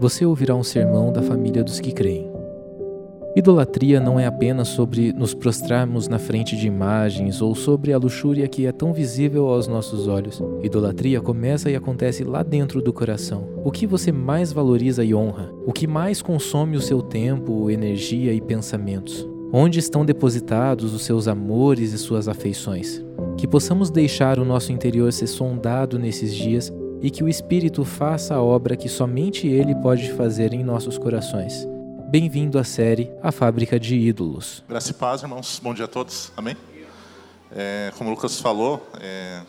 você ouvirá um sermão da família dos que creem. Idolatria não é apenas sobre nos prostrarmos na frente de imagens ou sobre a luxúria que é tão visível aos nossos olhos. Idolatria começa e acontece lá dentro do coração. O que você mais valoriza e honra? O que mais consome o seu tempo, energia e pensamentos? Onde estão depositados os seus amores e suas afeições? Que possamos deixar o nosso interior ser sondado nesses dias e que o Espírito faça a obra que somente Ele pode fazer em nossos corações. Bem-vindo à série A Fábrica de Ídolos. Graça e paz, irmãos. Bom dia a todos. Amém? É, como o Lucas falou, é,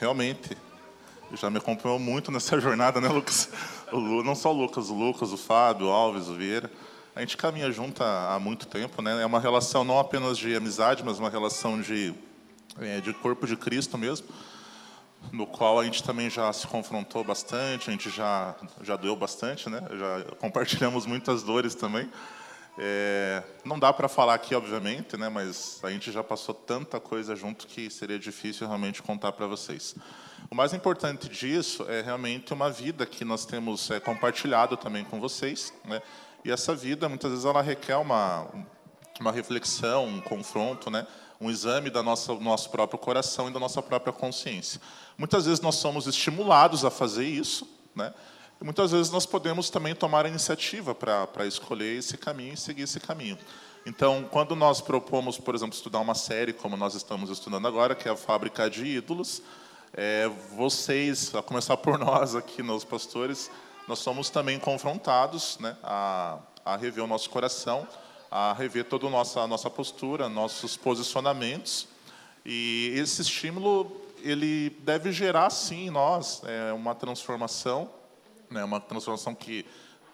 realmente já me acompanhou muito nessa jornada, né, Lucas? O, não só o Lucas, o Lucas, o Fábio, o Alves, o Vieira. A gente caminha junto há, há muito tempo, né? É uma relação não apenas de amizade, mas uma relação de, é, de corpo de Cristo mesmo no qual a gente também já se confrontou bastante, a gente já já doeu bastante, né? Já compartilhamos muitas dores também. É, não dá para falar aqui, obviamente, né? Mas a gente já passou tanta coisa junto que seria difícil realmente contar para vocês. O mais importante disso é realmente uma vida que nós temos é, compartilhado também com vocês, né? E essa vida muitas vezes ela requer uma uma reflexão, um confronto, né? um exame da nossa, do nosso próprio coração e da nossa própria consciência. Muitas vezes nós somos estimulados a fazer isso, né? e muitas vezes nós podemos também tomar a iniciativa para escolher esse caminho e seguir esse caminho. Então, quando nós propomos, por exemplo, estudar uma série como nós estamos estudando agora, que é a Fábrica de Ídolos, é, vocês, a começar por nós aqui, nos pastores, nós somos também confrontados né, a, a rever o nosso coração, a rever toda a nossa, a nossa postura, nossos posicionamentos. E esse estímulo ele deve gerar, sim, em nós é, uma transformação, né, uma transformação que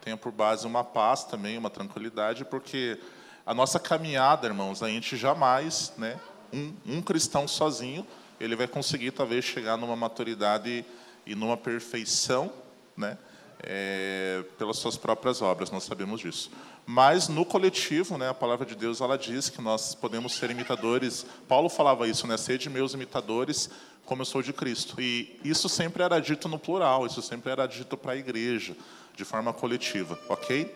tenha por base uma paz também, uma tranquilidade, porque a nossa caminhada, irmãos, a gente jamais, né, um, um cristão sozinho, ele vai conseguir talvez chegar numa maturidade e numa perfeição, né, é, pelas suas próprias obras, nós sabemos disso. Mas no coletivo, né, a palavra de Deus ela diz que nós podemos ser imitadores. Paulo falava isso, né, sede meus imitadores, como eu sou de Cristo. E isso sempre era dito no plural, isso sempre era dito para a igreja, de forma coletiva, ok?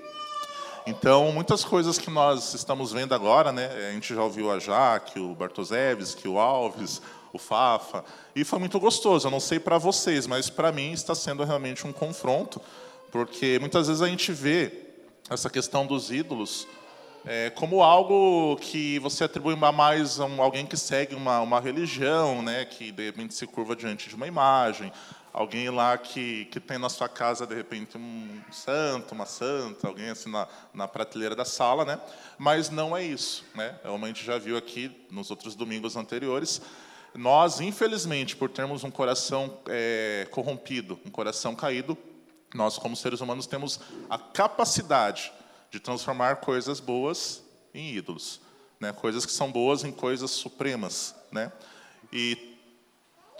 Então, muitas coisas que nós estamos vendo agora, né, a gente já ouviu a Jaque, o Bartoszewski, o Alves, o Fafa, e foi muito gostoso. Eu não sei para vocês, mas para mim está sendo realmente um confronto, porque muitas vezes a gente vê essa questão dos ídolos é, como algo que você atribui mais a um, alguém que segue uma, uma religião, né, que de repente se curva diante de uma imagem, alguém lá que, que tem na sua casa de repente um santo, uma santa, alguém assim na, na prateleira da sala, né? Mas não é isso, né? Como a gente já viu aqui nos outros domingos anteriores, nós infelizmente por termos um coração é, corrompido, um coração caído, nós, como seres humanos, temos a capacidade de transformar coisas boas em ídolos, né? coisas que são boas em coisas supremas. Né? E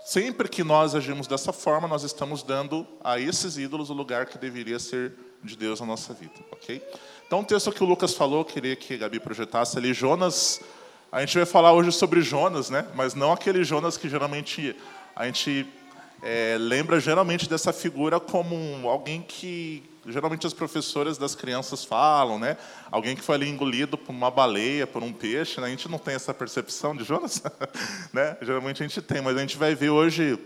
sempre que nós agimos dessa forma, nós estamos dando a esses ídolos o lugar que deveria ser de Deus na nossa vida. ok? Então, o texto que o Lucas falou, queria que a Gabi projetasse ali, Jonas. A gente vai falar hoje sobre Jonas, né? mas não aquele Jonas que geralmente a gente é, lembra geralmente dessa figura como alguém que geralmente as professoras das crianças falam, né? Alguém que foi ali engolido por uma baleia, por um peixe. Né? A gente não tem essa percepção de Jonas, né? Geralmente a gente tem, mas a gente vai ver hoje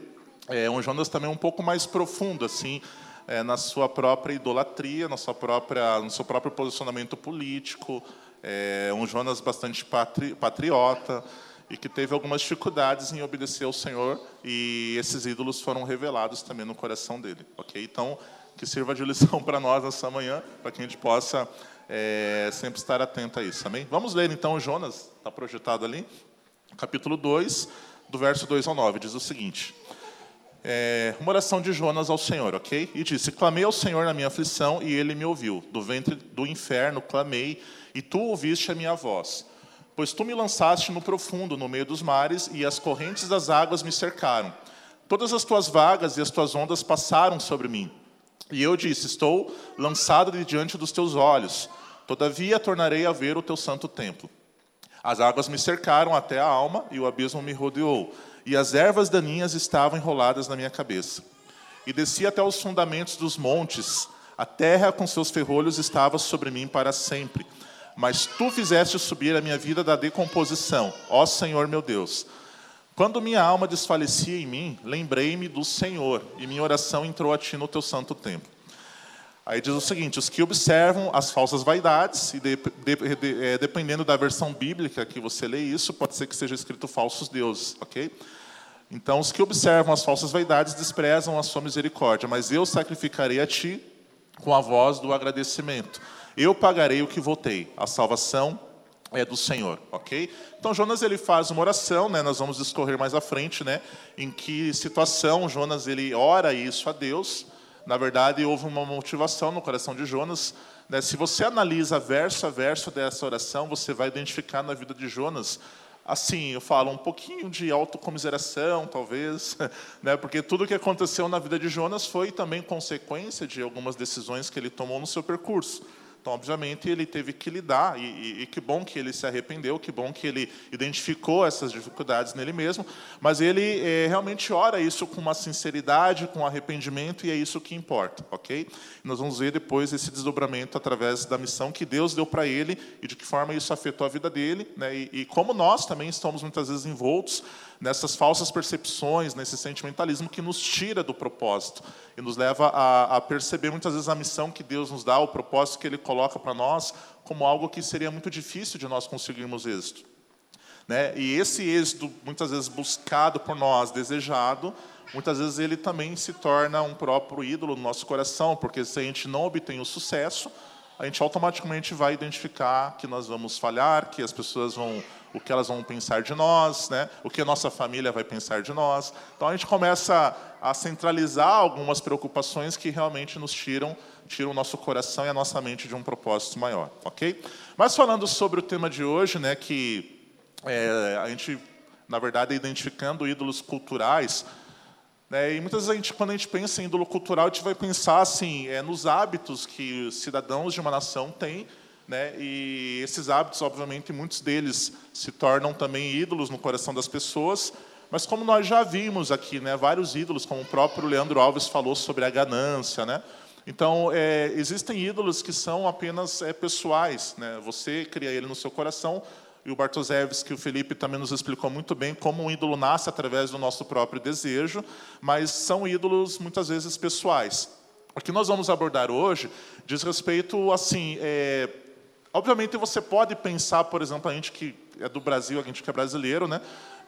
é, um Jonas também um pouco mais profundo, assim, é, na sua própria idolatria, na sua própria, no seu próprio posicionamento político. É, um Jonas bastante patri, patriota e que teve algumas dificuldades em obedecer ao Senhor e esses ídolos foram revelados também no coração dele, ok? Então que sirva de lição para nós essa manhã, para que a gente possa é, sempre estar atento a isso, amém? Vamos ler então Jonas, está projetado ali, capítulo 2, do verso 2 ao 9, diz o seguinte: é, uma oração de Jonas ao Senhor, ok? E disse: Clamei ao Senhor na minha aflição e ele me ouviu. Do ventre do inferno clamei e tu ouviste a minha voz. Pois tu me lançaste no profundo, no meio dos mares, e as correntes das águas me cercaram. Todas as tuas vagas e as tuas ondas passaram sobre mim. E eu disse: Estou lançado de diante dos teus olhos. Todavia tornarei a ver o teu santo templo. As águas me cercaram até a alma e o abismo me rodeou, e as ervas daninhas estavam enroladas na minha cabeça. E desci até os fundamentos dos montes, A terra com seus ferrolhos estava sobre mim para sempre. Mas tu fizeste subir a minha vida da decomposição, ó Senhor meu Deus. Quando minha alma desfalecia em mim, lembrei-me do Senhor, e minha oração entrou a ti no teu santo templo. Aí diz o seguinte: os que observam as falsas vaidades, e de, de, de, é, dependendo da versão bíblica que você lê isso, pode ser que seja escrito falsos deuses, ok? Então, os que observam as falsas vaidades desprezam a sua misericórdia, mas eu sacrificarei a ti com a voz do agradecimento. Eu pagarei o que votei. A salvação é do Senhor, ok? Então Jonas ele faz uma oração, né? Nós vamos discorrer mais à frente, né? Em que situação Jonas ele ora isso a Deus. Na verdade houve uma motivação no coração de Jonas. Né? Se você analisa verso a verso dessa oração, você vai identificar na vida de Jonas assim, eu falo um pouquinho de autocomiseração, talvez, né? porque tudo o que aconteceu na vida de Jonas foi também consequência de algumas decisões que ele tomou no seu percurso. Então, obviamente, ele teve que lidar, e, e, e, que bom que ele se arrependeu, que bom que ele identificou essas dificuldades nele mesmo, mas ele é, realmente ora isso com uma sinceridade, com arrependimento, e é isso que importa, ok? Nós vamos ver depois esse desdobramento através da missão que Deus deu para ele e de que forma isso afetou a vida dele, né? e, e como nós também estamos muitas vezes envoltos nessas falsas percepções, nesse sentimentalismo que nos tira do propósito e nos leva a, a, perceber muitas vezes a missão que Deus nos dá, o propósito que Ele coloca para nós, como algo que seria muito difícil de nós conseguirmos êxito. Né? E esse êxito, muitas vezes buscado por nós, desejado, muitas vezes ele também se torna um próprio ídolo no nosso coração, porque se a gente não obtém o sucesso, a gente automaticamente vai identificar que nós vamos falhar, que as pessoas vão o que elas vão pensar de nós, né? o que a nossa família vai pensar de nós. Então a gente começa a centralizar algumas preocupações que realmente nos tiram, tiram o nosso coração e a nossa mente de um propósito maior, ok? Mas falando sobre o tema de hoje, né, que é, a gente, na verdade, é identificando ídolos culturais, né, e muitas vezes a gente, quando a gente pensa em ídolo cultural, a gente vai pensar assim, é, nos hábitos que cidadãos de uma nação têm né? E esses hábitos, obviamente, muitos deles se tornam também ídolos no coração das pessoas. Mas como nós já vimos aqui, né, vários ídolos, como o próprio Leandro Alves falou sobre a ganância, né? Então, é, existem ídolos que são apenas é, pessoais. Né? Você cria ele no seu coração, e o Bartoszewski, que o Felipe também nos explicou muito bem, como um ídolo nasce através do nosso próprio desejo, mas são ídolos muitas vezes pessoais. O que nós vamos abordar hoje diz respeito, assim, é, Obviamente você pode pensar, por exemplo, a gente que é do Brasil, a gente que é brasileiro, né?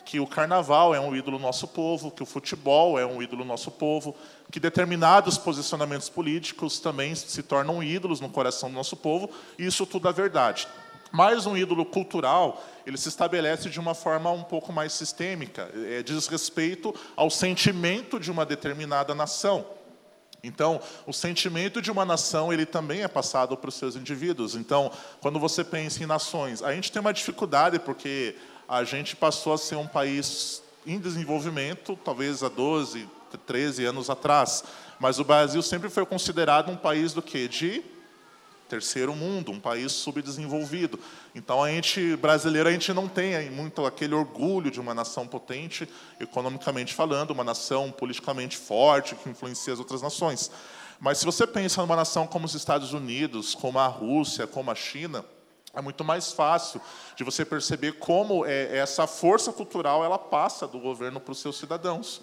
que o carnaval é um ídolo do nosso povo, que o futebol é um ídolo do nosso povo, que determinados posicionamentos políticos também se tornam ídolos no coração do nosso povo, e isso tudo é verdade. Mas um ídolo cultural, ele se estabelece de uma forma um pouco mais sistêmica, é, diz respeito ao sentimento de uma determinada nação. Então, o sentimento de uma nação, ele também é passado para os seus indivíduos. Então, quando você pensa em nações, a gente tem uma dificuldade porque a gente passou a ser um país em desenvolvimento, talvez há 12, 13 anos atrás, mas o Brasil sempre foi considerado um país do quê? De terceiro mundo, um país subdesenvolvido. Então a gente brasileiro a gente não tem muito aquele orgulho de uma nação potente economicamente falando, uma nação politicamente forte que influencia as outras nações. Mas se você pensa numa nação como os Estados Unidos, como a Rússia, como a China, é muito mais fácil de você perceber como é, essa força cultural ela passa do governo para os seus cidadãos.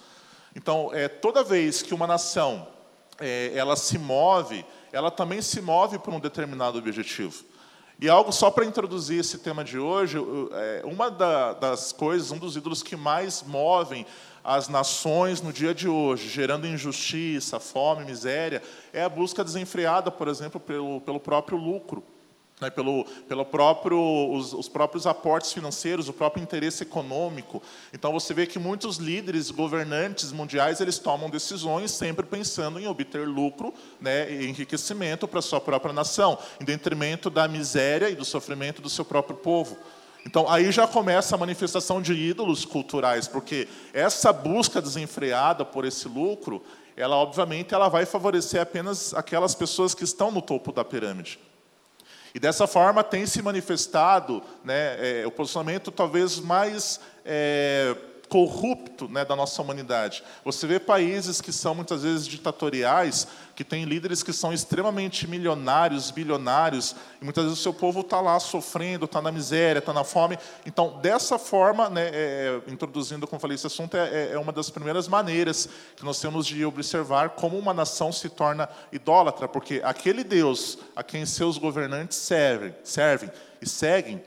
Então, é, toda vez que uma nação é, ela se move ela também se move por um determinado objetivo. E algo só para introduzir esse tema de hoje, é, uma das coisas, um dos ídolos que mais movem as nações no dia de hoje, gerando injustiça, fome, miséria, é a busca desenfreada, por exemplo, pelo, pelo próprio lucro né, pelo, pelo próprio, os, os, próprios aportes financeiros, o próprio interesse econômico. Então você vê que muitos líderes, governantes mundiais, eles tomam decisões sempre pensando em obter lucro, né, e enriquecimento para a sua própria nação, em detrimento da miséria e do sofrimento do seu próprio povo. Então aí já começa a manifestação de ídolos culturais, porque essa busca desenfreada por esse lucro, ela obviamente ela vai favorecer apenas aquelas pessoas que estão no topo da pirâmide. E dessa forma tem se manifestado né, é, o posicionamento talvez mais é, corrupto né, da nossa humanidade. Você vê países que são muitas vezes ditatoriais, que têm líderes que são extremamente milionários, bilionários, e muitas vezes o seu povo está lá sofrendo, está na miséria, está na fome. Então, dessa forma, né, é, introduzindo, como falei, esse assunto é, é uma das primeiras maneiras que nós temos de observar como uma nação se torna idólatra, porque aquele Deus a quem seus governantes servem, servem e seguem,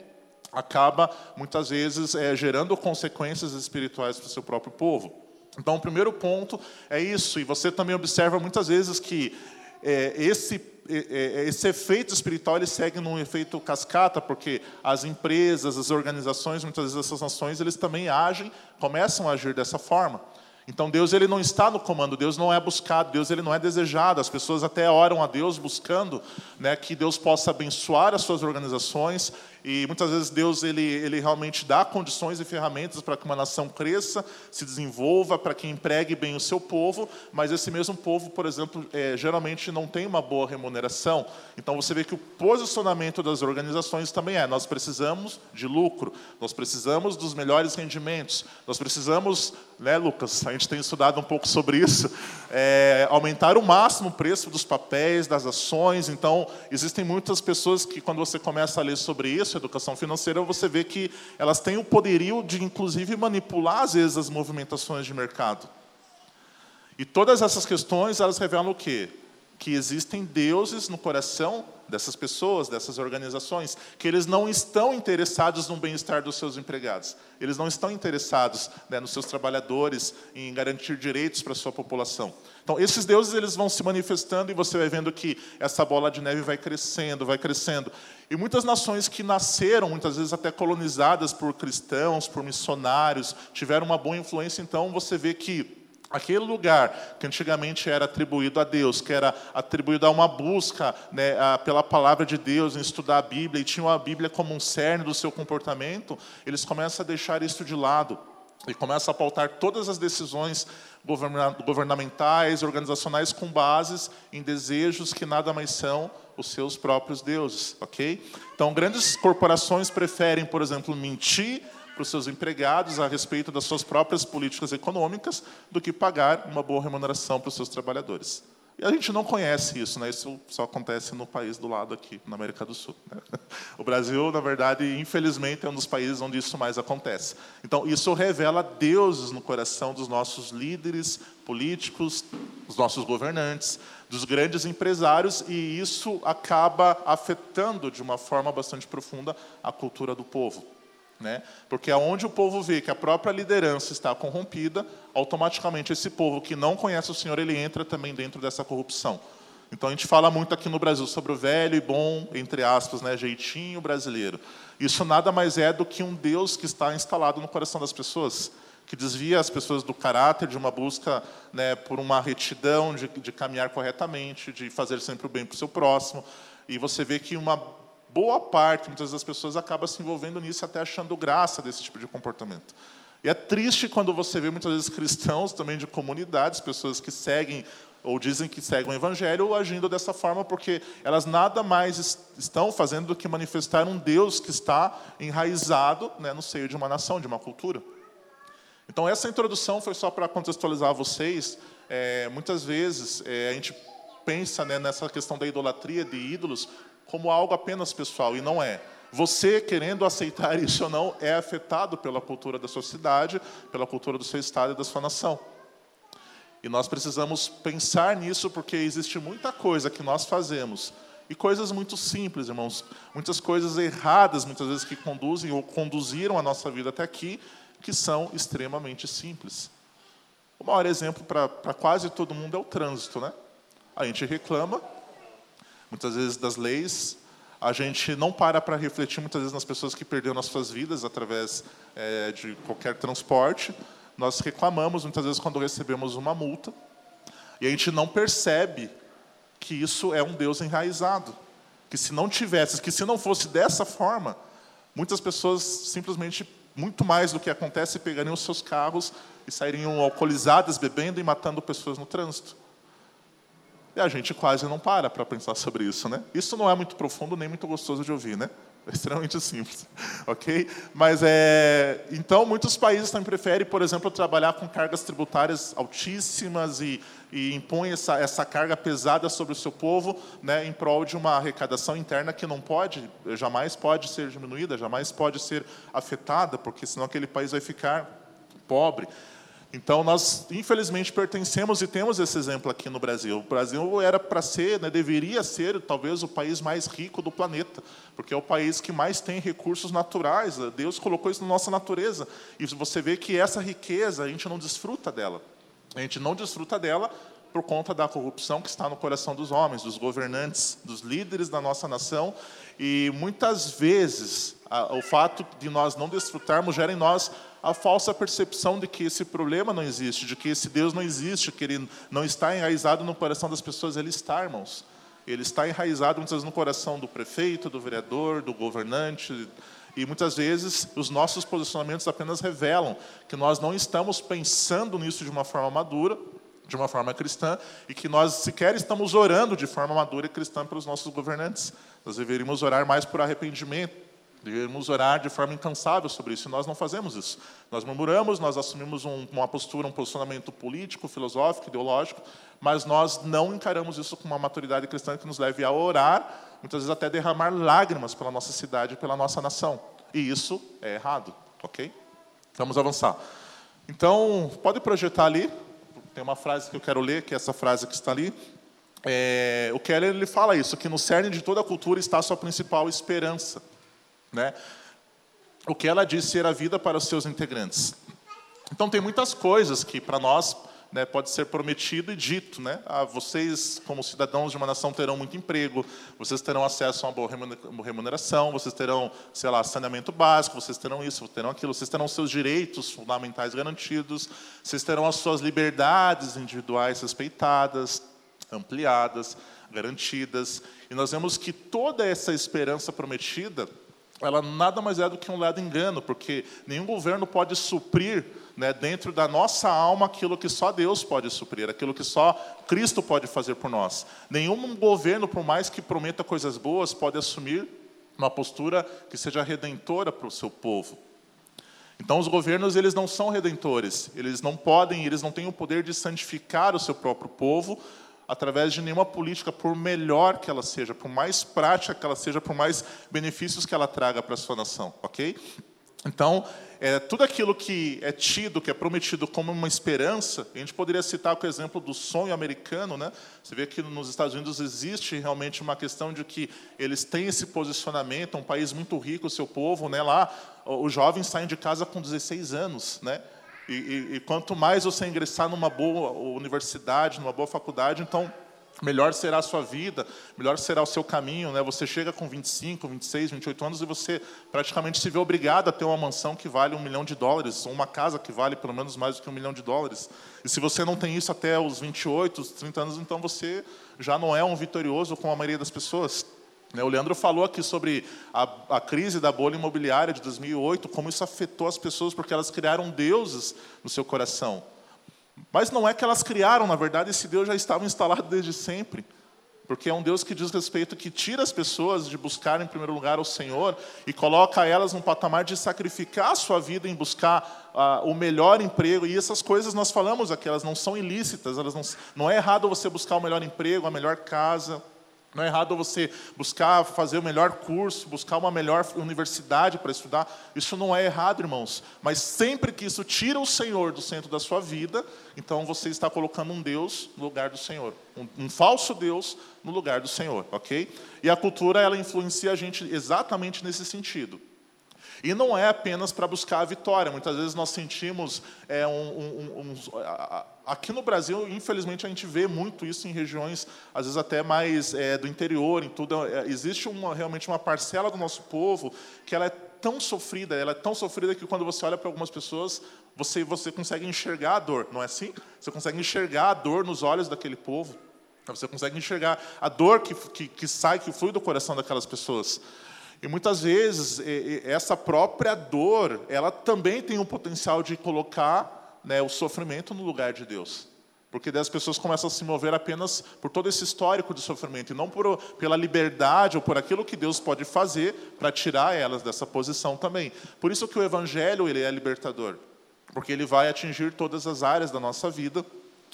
acaba muitas vezes é, gerando consequências espirituais para o seu próprio povo. Então, o primeiro ponto é isso, e você também observa muitas vezes que é, esse esse efeito espiritual ele segue num efeito cascata, porque as empresas, as organizações, muitas vezes essas nações, eles também agem, começam a agir dessa forma. Então Deus ele não está no comando, Deus não é buscado, Deus ele não é desejado. As pessoas até oram a Deus buscando, né, que Deus possa abençoar as suas organizações, e muitas vezes Deus ele, ele realmente dá condições e ferramentas para que uma nação cresça, se desenvolva, para que empregue bem o seu povo, mas esse mesmo povo, por exemplo, é, geralmente não tem uma boa remuneração. Então você vê que o posicionamento das organizações também é: nós precisamos de lucro, nós precisamos dos melhores rendimentos, nós precisamos, né, Lucas? A gente tem estudado um pouco sobre isso, é, aumentar o máximo o preço dos papéis, das ações. Então existem muitas pessoas que, quando você começa a ler sobre isso, isso, educação financeira, você vê que elas têm o poderio de, inclusive, manipular, às vezes, as movimentações de mercado. E todas essas questões, elas revelam o quê? Que existem deuses no coração dessas pessoas, dessas organizações, que eles não estão interessados no bem-estar dos seus empregados, eles não estão interessados né, nos seus trabalhadores, em garantir direitos para a sua população. Então, esses deuses eles vão se manifestando e você vai vendo que essa bola de neve vai crescendo, vai crescendo. E muitas nações que nasceram, muitas vezes até colonizadas por cristãos, por missionários, tiveram uma boa influência, então você vê que Aquele lugar que antigamente era atribuído a Deus, que era atribuído a uma busca né, a, pela palavra de Deus, em estudar a Bíblia, e tinham a Bíblia como um cerne do seu comportamento, eles começam a deixar isso de lado e começam a pautar todas as decisões governamentais, organizacionais, com bases em desejos que nada mais são os seus próprios deuses, ok? Então, grandes corporações preferem, por exemplo, mentir para os seus empregados a respeito das suas próprias políticas econômicas do que pagar uma boa remuneração para os seus trabalhadores. E a gente não conhece isso, né? isso só acontece no país do lado aqui, na América do Sul. Né? O Brasil, na verdade, infelizmente, é um dos países onde isso mais acontece. Então, isso revela deuses no coração dos nossos líderes políticos, dos nossos governantes, dos grandes empresários, e isso acaba afetando de uma forma bastante profunda a cultura do povo. Né? Porque aonde o povo vê que a própria liderança está corrompida, automaticamente esse povo que não conhece o Senhor, ele entra também dentro dessa corrupção. Então a gente fala muito aqui no Brasil sobre o velho e bom, entre aspas, né, jeitinho brasileiro. Isso nada mais é do que um Deus que está instalado no coração das pessoas, que desvia as pessoas do caráter de uma busca né, por uma retidão, de, de caminhar corretamente, de fazer sempre o bem para o seu próximo. E você vê que uma boa parte, muitas das pessoas acaba se envolvendo nisso até achando graça desse tipo de comportamento. E é triste quando você vê muitas vezes cristãos também de comunidades, pessoas que seguem ou dizem que seguem o evangelho agindo dessa forma porque elas nada mais estão fazendo do que manifestar um Deus que está enraizado né, no seio de uma nação, de uma cultura. Então essa introdução foi só para contextualizar vocês. É, muitas vezes é, a gente pensa né, nessa questão da idolatria de ídolos como algo apenas pessoal, e não é. Você, querendo aceitar isso ou não, é afetado pela cultura da sua cidade, pela cultura do seu estado e da sua nação. E nós precisamos pensar nisso, porque existe muita coisa que nós fazemos, e coisas muito simples, irmãos, muitas coisas erradas, muitas vezes que conduzem ou conduziram a nossa vida até aqui, que são extremamente simples. O maior exemplo para quase todo mundo é o trânsito, né? A gente reclama, muitas vezes das leis. A gente não para para refletir muitas vezes nas pessoas que perderam as suas vidas através é, de qualquer transporte. Nós reclamamos muitas vezes quando recebemos uma multa e a gente não percebe que isso é um Deus enraizado. Que se não tivesse, que se não fosse dessa forma, muitas pessoas simplesmente, muito mais do que acontece, pegariam os seus carros e sairiam alcoolizadas, bebendo e matando pessoas no trânsito. E a gente quase não para para pensar sobre isso, né? Isso não é muito profundo nem muito gostoso de ouvir, né? é extremamente simples, ok? Mas é, então muitos países também preferem, por exemplo, trabalhar com cargas tributárias altíssimas e, e impõem essa, essa carga pesada sobre o seu povo, né, em prol de uma arrecadação interna que não pode, jamais pode ser diminuída, jamais pode ser afetada, porque senão aquele país vai ficar pobre. Então, nós, infelizmente, pertencemos e temos esse exemplo aqui no Brasil. O Brasil era para ser, né, deveria ser, talvez, o país mais rico do planeta, porque é o país que mais tem recursos naturais. Deus colocou isso na nossa natureza. E você vê que essa riqueza, a gente não desfruta dela. A gente não desfruta dela por conta da corrupção que está no coração dos homens, dos governantes, dos líderes da nossa nação. E, muitas vezes, o fato de nós não desfrutarmos gera em nós a falsa percepção de que esse problema não existe, de que esse Deus não existe, que ele não está enraizado no coração das pessoas. Ele está, irmãos. Ele está enraizado muitas vezes no coração do prefeito, do vereador, do governante. E muitas vezes os nossos posicionamentos apenas revelam que nós não estamos pensando nisso de uma forma madura, de uma forma cristã, e que nós sequer estamos orando de forma madura e cristã pelos nossos governantes. Nós deveríamos orar mais por arrependimento, Devemos orar de forma incansável sobre isso, e nós não fazemos isso. Nós murmuramos, nós assumimos um, uma postura, um posicionamento político, filosófico, ideológico, mas nós não encaramos isso com uma maturidade cristã que nos leve a orar, muitas vezes até derramar lágrimas pela nossa cidade, pela nossa nação. E isso é errado, ok? Vamos avançar. Então, pode projetar ali. Tem uma frase que eu quero ler, que é essa frase que está ali. É, o Keller ele fala isso, que no cerne de toda a cultura está a sua principal esperança. Né? O que ela disse ser a vida para os seus integrantes. Então, tem muitas coisas que, para nós, né, pode ser prometido e dito. Né? Ah, vocês, como cidadãos de uma nação, terão muito emprego, vocês terão acesso a uma boa remuneração, vocês terão, sei lá, saneamento básico, vocês terão isso, terão aquilo, vocês terão seus direitos fundamentais garantidos, vocês terão as suas liberdades individuais respeitadas, ampliadas, garantidas. E nós vemos que toda essa esperança prometida ela nada mais é do que um lado engano, porque nenhum governo pode suprir né, dentro da nossa alma aquilo que só Deus pode suprir, aquilo que só Cristo pode fazer por nós. Nenhum governo, por mais que prometa coisas boas, pode assumir uma postura que seja redentora para o seu povo. Então, os governos eles não são redentores, eles não podem, eles não têm o poder de santificar o seu próprio povo, através de nenhuma política, por melhor que ela seja, por mais prática que ela seja, por mais benefícios que ela traga para a sua nação, ok? Então, é, tudo aquilo que é tido, que é prometido como uma esperança, a gente poderia citar o exemplo do sonho americano, né? Você vê que nos Estados Unidos existe realmente uma questão de que eles têm esse posicionamento, um país muito rico, o seu povo, né? Lá, os jovens saem de casa com 16 anos, né? E, e, e quanto mais você ingressar numa boa universidade, numa boa faculdade, então melhor será a sua vida, melhor será o seu caminho. Né? Você chega com 25, 26, 28 anos e você praticamente se vê obrigado a ter uma mansão que vale um milhão de dólares, ou uma casa que vale pelo menos mais do que um milhão de dólares. E se você não tem isso até os 28, os 30 anos, então você já não é um vitorioso como a maioria das pessoas. Né, o Leandro falou aqui sobre a, a, crise da bolha imobiliária de 2008, como isso afetou as pessoas, porque elas criaram deuses no seu coração. Mas não é que elas criaram, na verdade, esse Deus já estava instalado desde sempre. Porque é um Deus que diz respeito, que tira as pessoas de buscar em primeiro lugar o Senhor e coloca elas num patamar de sacrificar a sua vida em buscar uh, o melhor emprego. E essas coisas nós falamos aqui, elas não são ilícitas, elas não, não é errado você buscar o melhor emprego, a melhor casa, não é errado você buscar fazer o melhor curso, buscar uma melhor universidade para estudar. Isso não é errado, irmãos. Mas sempre que isso tira o Senhor do centro da sua vida, então você está colocando um Deus no lugar do Senhor. Um, um falso Deus no lugar do Senhor, ok? E a cultura, ela influencia a gente exatamente nesse sentido. E não é apenas para buscar a vitória. Muitas vezes nós sentimos é, um, um, um, aqui no Brasil, infelizmente, a gente vê muito isso em regiões, às vezes até mais é, do interior, em tudo. É, existe uma, realmente uma parcela do nosso povo que ela é tão sofrida, ela é tão sofrida que quando você olha para algumas pessoas, você você consegue enxergar a dor, não é assim? Você consegue enxergar a dor nos olhos daquele povo. Você consegue enxergar a dor que, que, que sai, que flui do coração daquelas pessoas. E muitas vezes essa própria dor, ela também tem um potencial de colocar né, o sofrimento no lugar de Deus. Porque daí as pessoas começam a se mover apenas por todo esse histórico de sofrimento, e não por, pela liberdade ou por aquilo que Deus pode fazer para tirar elas dessa posição também. Por isso que o Evangelho ele é libertador, porque ele vai atingir todas as áreas da nossa vida,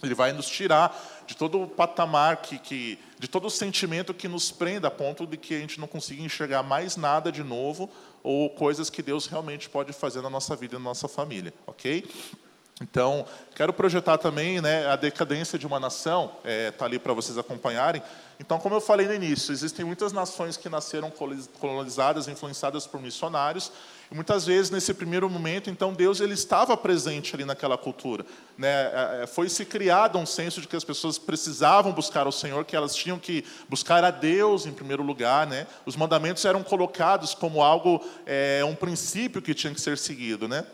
ele vai nos tirar de todo o patamar, que, que, de todo o sentimento que nos prenda a ponto de que a gente não consiga enxergar mais nada de novo ou coisas que Deus realmente pode fazer na nossa vida e na nossa família, ok? Então, quero projetar também né, a decadência de uma nação, está é, tá ali para vocês acompanharem. Então, como eu falei no início, existem muitas nações que nasceram colonizadas, influenciadas por missionários, e muitas vezes, nesse primeiro momento, então, Deus ele estava presente ali naquela cultura. Né? É, é, foi-se criado um senso de que as pessoas precisavam buscar o Senhor, que elas tinham que buscar a Deus em primeiro lugar. Né? Os mandamentos eram colocados como algo, é, um princípio que tinha que ser seguido. Né?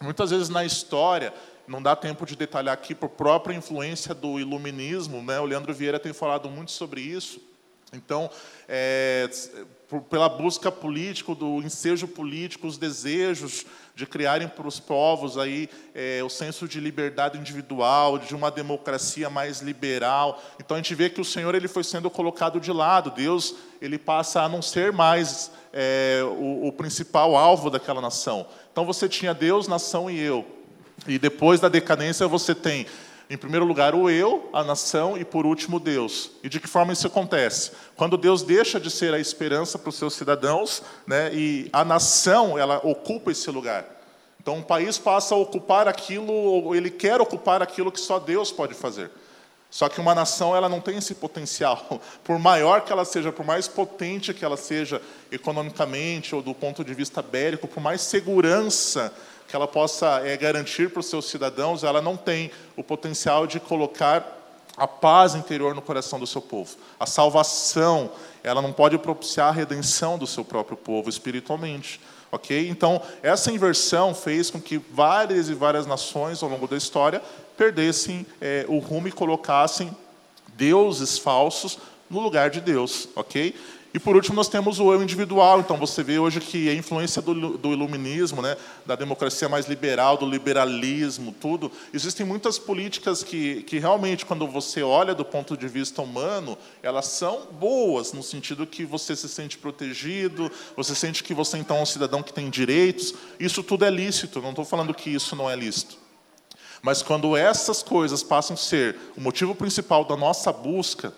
Muitas vezes na história, não dá tempo de detalhar aqui, por própria influência do iluminismo, né? o Leandro Vieira tem falado muito sobre isso. Então, é, por, pela busca política, do ensejo político, os desejos de criarem para os povos aí é, o senso de liberdade individual, de uma democracia mais liberal. Então a gente vê que o Senhor ele foi sendo colocado de lado. Deus ele passa a não ser mais é, o, o principal alvo daquela nação. Então você tinha Deus, nação e eu. E depois da decadência você tem, em primeiro lugar, o eu, a nação e por último Deus. E de que forma isso acontece? Quando Deus deixa de ser a esperança para os seus cidadãos, né, e a nação ela ocupa esse lugar. Então um país passa a ocupar aquilo, ou ele quer ocupar aquilo que só Deus pode fazer. Só que uma nação ela não tem esse potencial. Por maior que ela seja, por mais potente que ela seja economicamente ou do ponto de vista bélico, por mais segurança que ela possa é, garantir para os seus cidadãos, ela não tem o potencial de colocar a paz interior no coração do seu povo. A salvação, ela não pode propiciar a redenção do seu próprio povo espiritualmente. Ok? Então, essa inversão fez com que várias e várias nações ao longo da história perdessem é, o rumo e colocassem deuses falsos no lugar de Deus, ok? E por último nós temos o eu individual. Então você vê hoje que a influência do, do iluminismo, né, da democracia mais liberal, do liberalismo, tudo, existem muitas políticas que, que realmente quando você olha do ponto de vista humano, elas são boas no sentido que você se sente protegido, você sente que você então é um cidadão que tem direitos. Isso tudo é lícito. Não estou falando que isso não é lícito. Mas quando essas coisas passam a ser o motivo principal da nossa busca,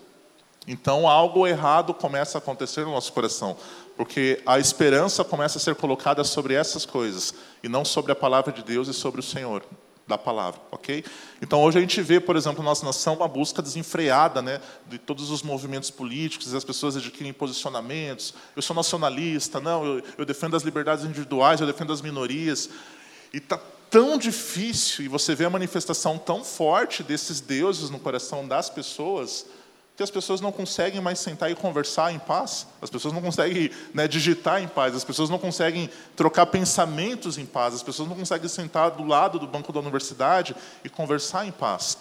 então algo errado começa a acontecer no nosso coração, porque a esperança começa a ser colocada sobre essas coisas e não sobre a palavra de Deus e sobre o Senhor da palavra, ok? Então hoje a gente vê, por exemplo, na nossa nação uma busca desenfreada, né, de todos os movimentos políticos, as pessoas adquirem posicionamentos. Eu sou nacionalista, não, eu, eu defendo as liberdades individuais, eu defendo as minorias. E está tão difícil, e você vê a manifestação tão forte desses deuses no coração das pessoas, que as pessoas não conseguem mais sentar e conversar em paz, as pessoas não conseguem né, digitar em paz, as pessoas não conseguem trocar pensamentos em paz, as pessoas não conseguem sentar do lado do banco da universidade e conversar em paz.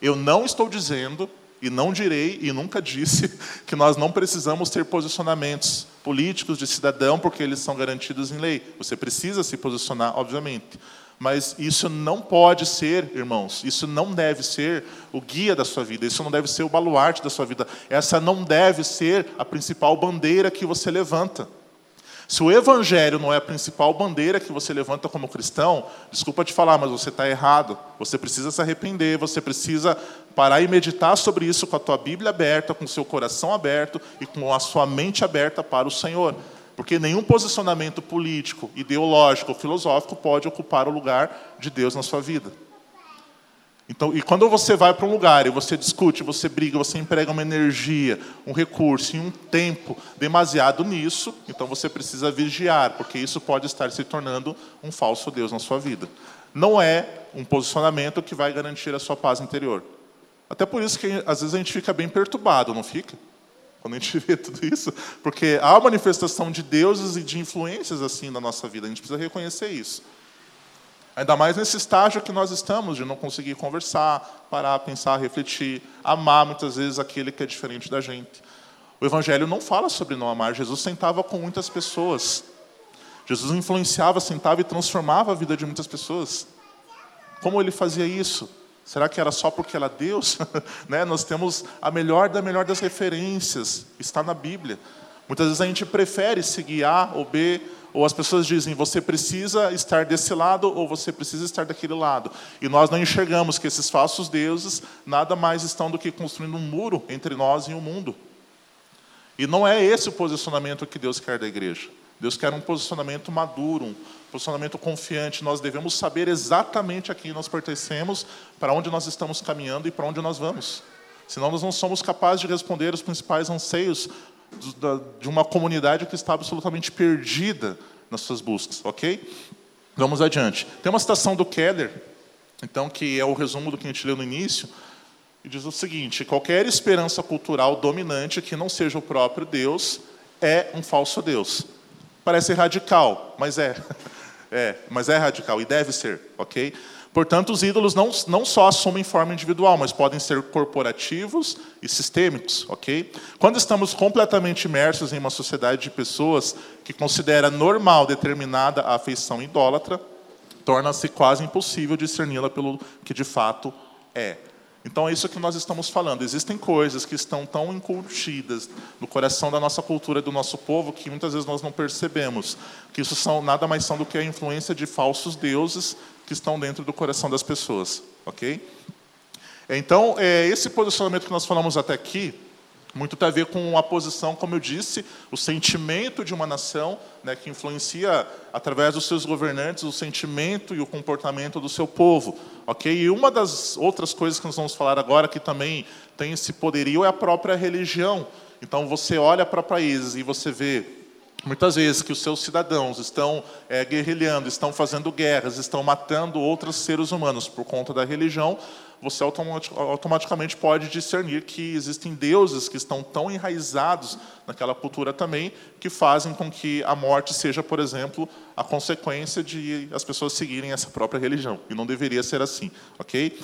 Eu não estou dizendo, e não direi, e nunca disse, que nós não precisamos ter posicionamentos políticos de cidadão, porque eles são garantidos em lei. Você precisa se posicionar, obviamente. Mas isso não pode ser, irmãos, isso não deve ser o guia da sua vida, isso não deve ser o baluarte da sua vida, essa não deve ser a principal bandeira que você levanta. Se o evangelho não é a principal bandeira que você levanta como cristão, desculpa te falar, mas você está errado. Você precisa se arrepender, você precisa parar e meditar sobre isso com a tua Bíblia aberta, com o seu coração aberto e com a sua mente aberta para o Senhor. Porque nenhum posicionamento político, ideológico ou filosófico pode ocupar o lugar de Deus na sua vida. Então, e quando você vai para um lugar e você discute, você briga, você emprega uma energia, um recurso e um tempo demasiado nisso, então você precisa vigiar, porque isso pode estar se tornando um falso Deus na sua vida. Não é um posicionamento que vai garantir a sua paz interior. Até por isso que às vezes a gente fica bem perturbado, não fica? Quando a gente vê tudo isso, porque há manifestação de deuses e de influências assim na nossa vida, a gente precisa reconhecer isso. Ainda mais nesse estágio que nós estamos, de não conseguir conversar, parar, pensar, refletir, amar muitas vezes aquele que é diferente da gente. O Evangelho não fala sobre não amar. Jesus sentava com muitas pessoas. Jesus influenciava, sentava e transformava a vida de muitas pessoas. Como ele fazia isso? Será que era só porque ela é Deus? né? Nós temos a melhor da melhor das referências, está na Bíblia. Muitas vezes a gente prefere seguir A ou B, ou as pessoas dizem, você precisa estar desse lado ou você precisa estar daquele lado. E nós não enxergamos que esses falsos deuses nada mais estão do que construindo um muro entre nós e o mundo. E não é esse o posicionamento que Deus quer da igreja. Deus quer um posicionamento maduro, posicionamento confiante. Nós devemos saber exatamente a quem nós pertencemos, para onde nós estamos caminhando e para onde nós vamos. Senão nós não somos capazes de responder os principais anseios de uma comunidade que está absolutamente perdida nas suas buscas, ok? Vamos adiante. Tem uma citação do Keller, então que é o resumo do que a gente leu no início, e diz o seguinte: qualquer esperança cultural dominante que não seja o próprio Deus é um falso Deus. Parece radical, mas é. É, mas é radical e deve ser, ok? Portanto, os ídolos não, não só assumem forma individual, mas podem ser corporativos e sistêmicos, ok? Quando estamos completamente imersos em uma sociedade de pessoas que considera normal determinada afeição idólatra, torna-se quase impossível discerni-la pelo que de fato é. Então é isso que nós estamos falando. Existem coisas que estão tão incutidas no coração da nossa cultura, do nosso povo, que muitas vezes nós não percebemos. Que isso são nada mais são do que a influência de falsos deuses que estão dentro do coração das pessoas, ok? Então, é, esse posicionamento que nós falamos até aqui, muito tem a ver com a posição, como eu disse, o sentimento de uma nação, né, que influencia, através dos seus governantes, o sentimento e o comportamento do seu povo. ok? E uma das outras coisas que nós vamos falar agora, que também tem esse poderio, é a própria religião. Então, você olha para países e você vê Muitas vezes que os seus cidadãos estão é, guerrilhando, estão fazendo guerras, estão matando outros seres humanos por conta da religião, você automaticamente pode discernir que existem deuses que estão tão enraizados naquela cultura também, que fazem com que a morte seja, por exemplo, a consequência de as pessoas seguirem essa própria religião. E não deveria ser assim, ok?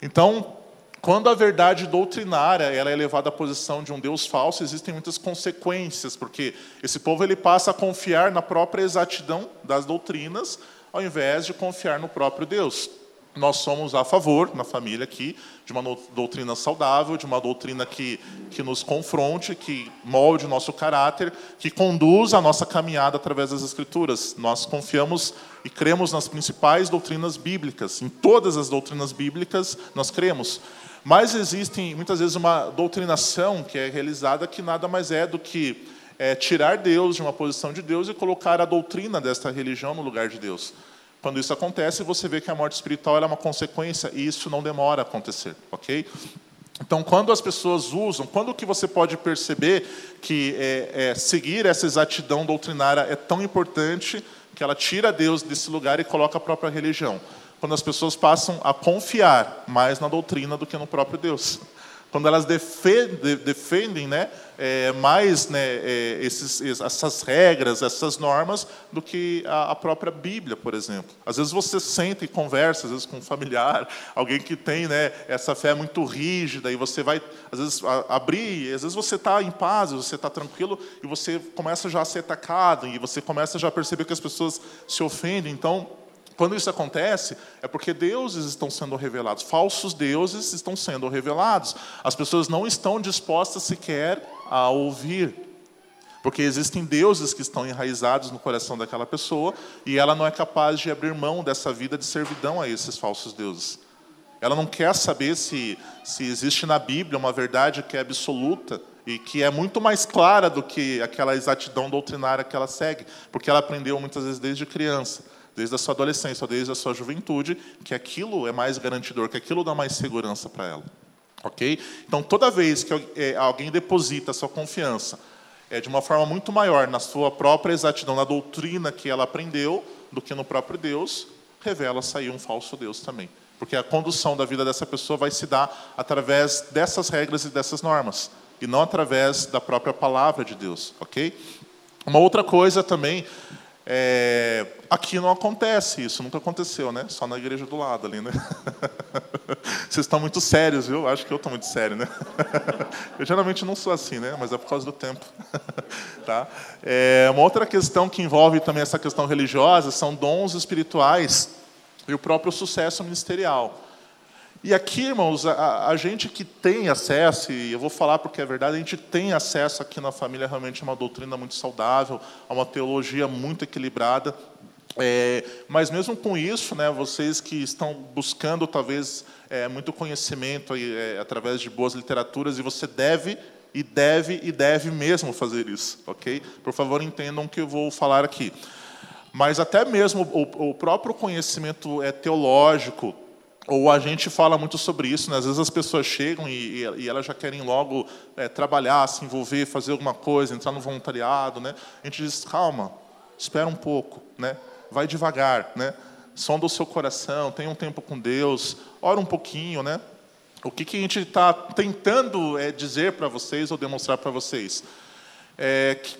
Então, quando a verdade doutrinária ela é levada à posição de um Deus falso, existem muitas consequências, porque esse povo ele passa a confiar na própria exatidão das doutrinas, ao invés de confiar no próprio Deus. Nós somos a favor, na família aqui, de uma doutrina saudável, de uma doutrina que, que nos confronte, que molde o nosso caráter, que conduza a nossa caminhada através das Escrituras. Nós confiamos e cremos nas principais doutrinas bíblicas, em todas as doutrinas bíblicas nós cremos. Mas existe muitas vezes uma doutrinação que é realizada que nada mais é do que é, tirar Deus de uma posição de Deus e colocar a doutrina desta religião no lugar de Deus. Quando isso acontece, você vê que a morte espiritual é uma consequência e isso não demora a acontecer, ok? Então, quando as pessoas usam, quando que você pode perceber que é, é, seguir essa exatidão doutrinária é tão importante que ela tira Deus desse lugar e coloca a própria religião? quando as pessoas passam a confiar mais na doutrina do que no próprio Deus. Quando elas defendem, defendem né, é, mais né, é, esses, essas regras, essas normas, do que a, a, própria Bíblia, por exemplo. Às vezes você senta e conversa, às vezes com um familiar, alguém que tem né, essa fé muito rígida, e você vai, às vezes, a, abrir, às vezes você está em paz, você está tranquilo, e você começa já a ser atacado, e você começa já a perceber que as pessoas se ofendem. Então, quando isso acontece, é porque deuses estão sendo revelados, falsos deuses estão sendo revelados. As pessoas não estão dispostas sequer a ouvir, porque existem deuses que estão enraizados no coração daquela pessoa e ela não é capaz de abrir mão dessa vida de servidão a esses falsos deuses. Ela não quer saber se, se existe na Bíblia uma verdade que é absoluta e que é muito mais clara do que aquela exatidão doutrinária que ela segue, porque ela aprendeu muitas vezes desde criança desde a sua adolescência desde a sua juventude, que aquilo é mais garantidor, que aquilo dá mais segurança para ela. Ok? Então, toda vez que é, alguém deposita a sua confiança é, de uma forma muito maior na sua própria exatidão, na doutrina que ela aprendeu, do que no próprio Deus, revela-se aí um falso Deus também. Porque a condução da vida dessa pessoa vai se dar através dessas regras e dessas normas, e não através da própria palavra de Deus, ok? Uma outra coisa também é, aqui não acontece isso, nunca aconteceu, né? Só na igreja do lado ali, né? Vocês estão muito sérios, viu? Acho que eu estou muito sério, né? Eu geralmente não sou assim, né? Mas é por causa do tempo, tá? É, uma outra questão que envolve também essa questão religiosa são dons espirituais e o próprio sucesso ministerial. E aqui, irmãos, a, a, gente que tem acesso, e eu vou falar porque é verdade, a gente tem acesso aqui na família realmente a uma doutrina muito saudável, a uma teologia muito equilibrada. É, mas mesmo com isso, né, vocês que estão buscando talvez é, muito conhecimento é, através de boas literaturas, e você deve e deve e deve mesmo fazer isso, ok? Por favor, entendam o que eu vou falar aqui. Mas até mesmo o, o próprio conhecimento é teológico, ou a gente fala muito sobre isso, né? às vezes as pessoas chegam e, e elas já querem logo é, trabalhar, se envolver, fazer alguma coisa, entrar no voluntariado, né? A gente diz calma, espera um pouco, né? Vai devagar, né? Sonda o seu coração, tenha um tempo com Deus, ora um pouquinho, né? O que, que a gente está tentando é, dizer para vocês ou demonstrar para vocês? É, que,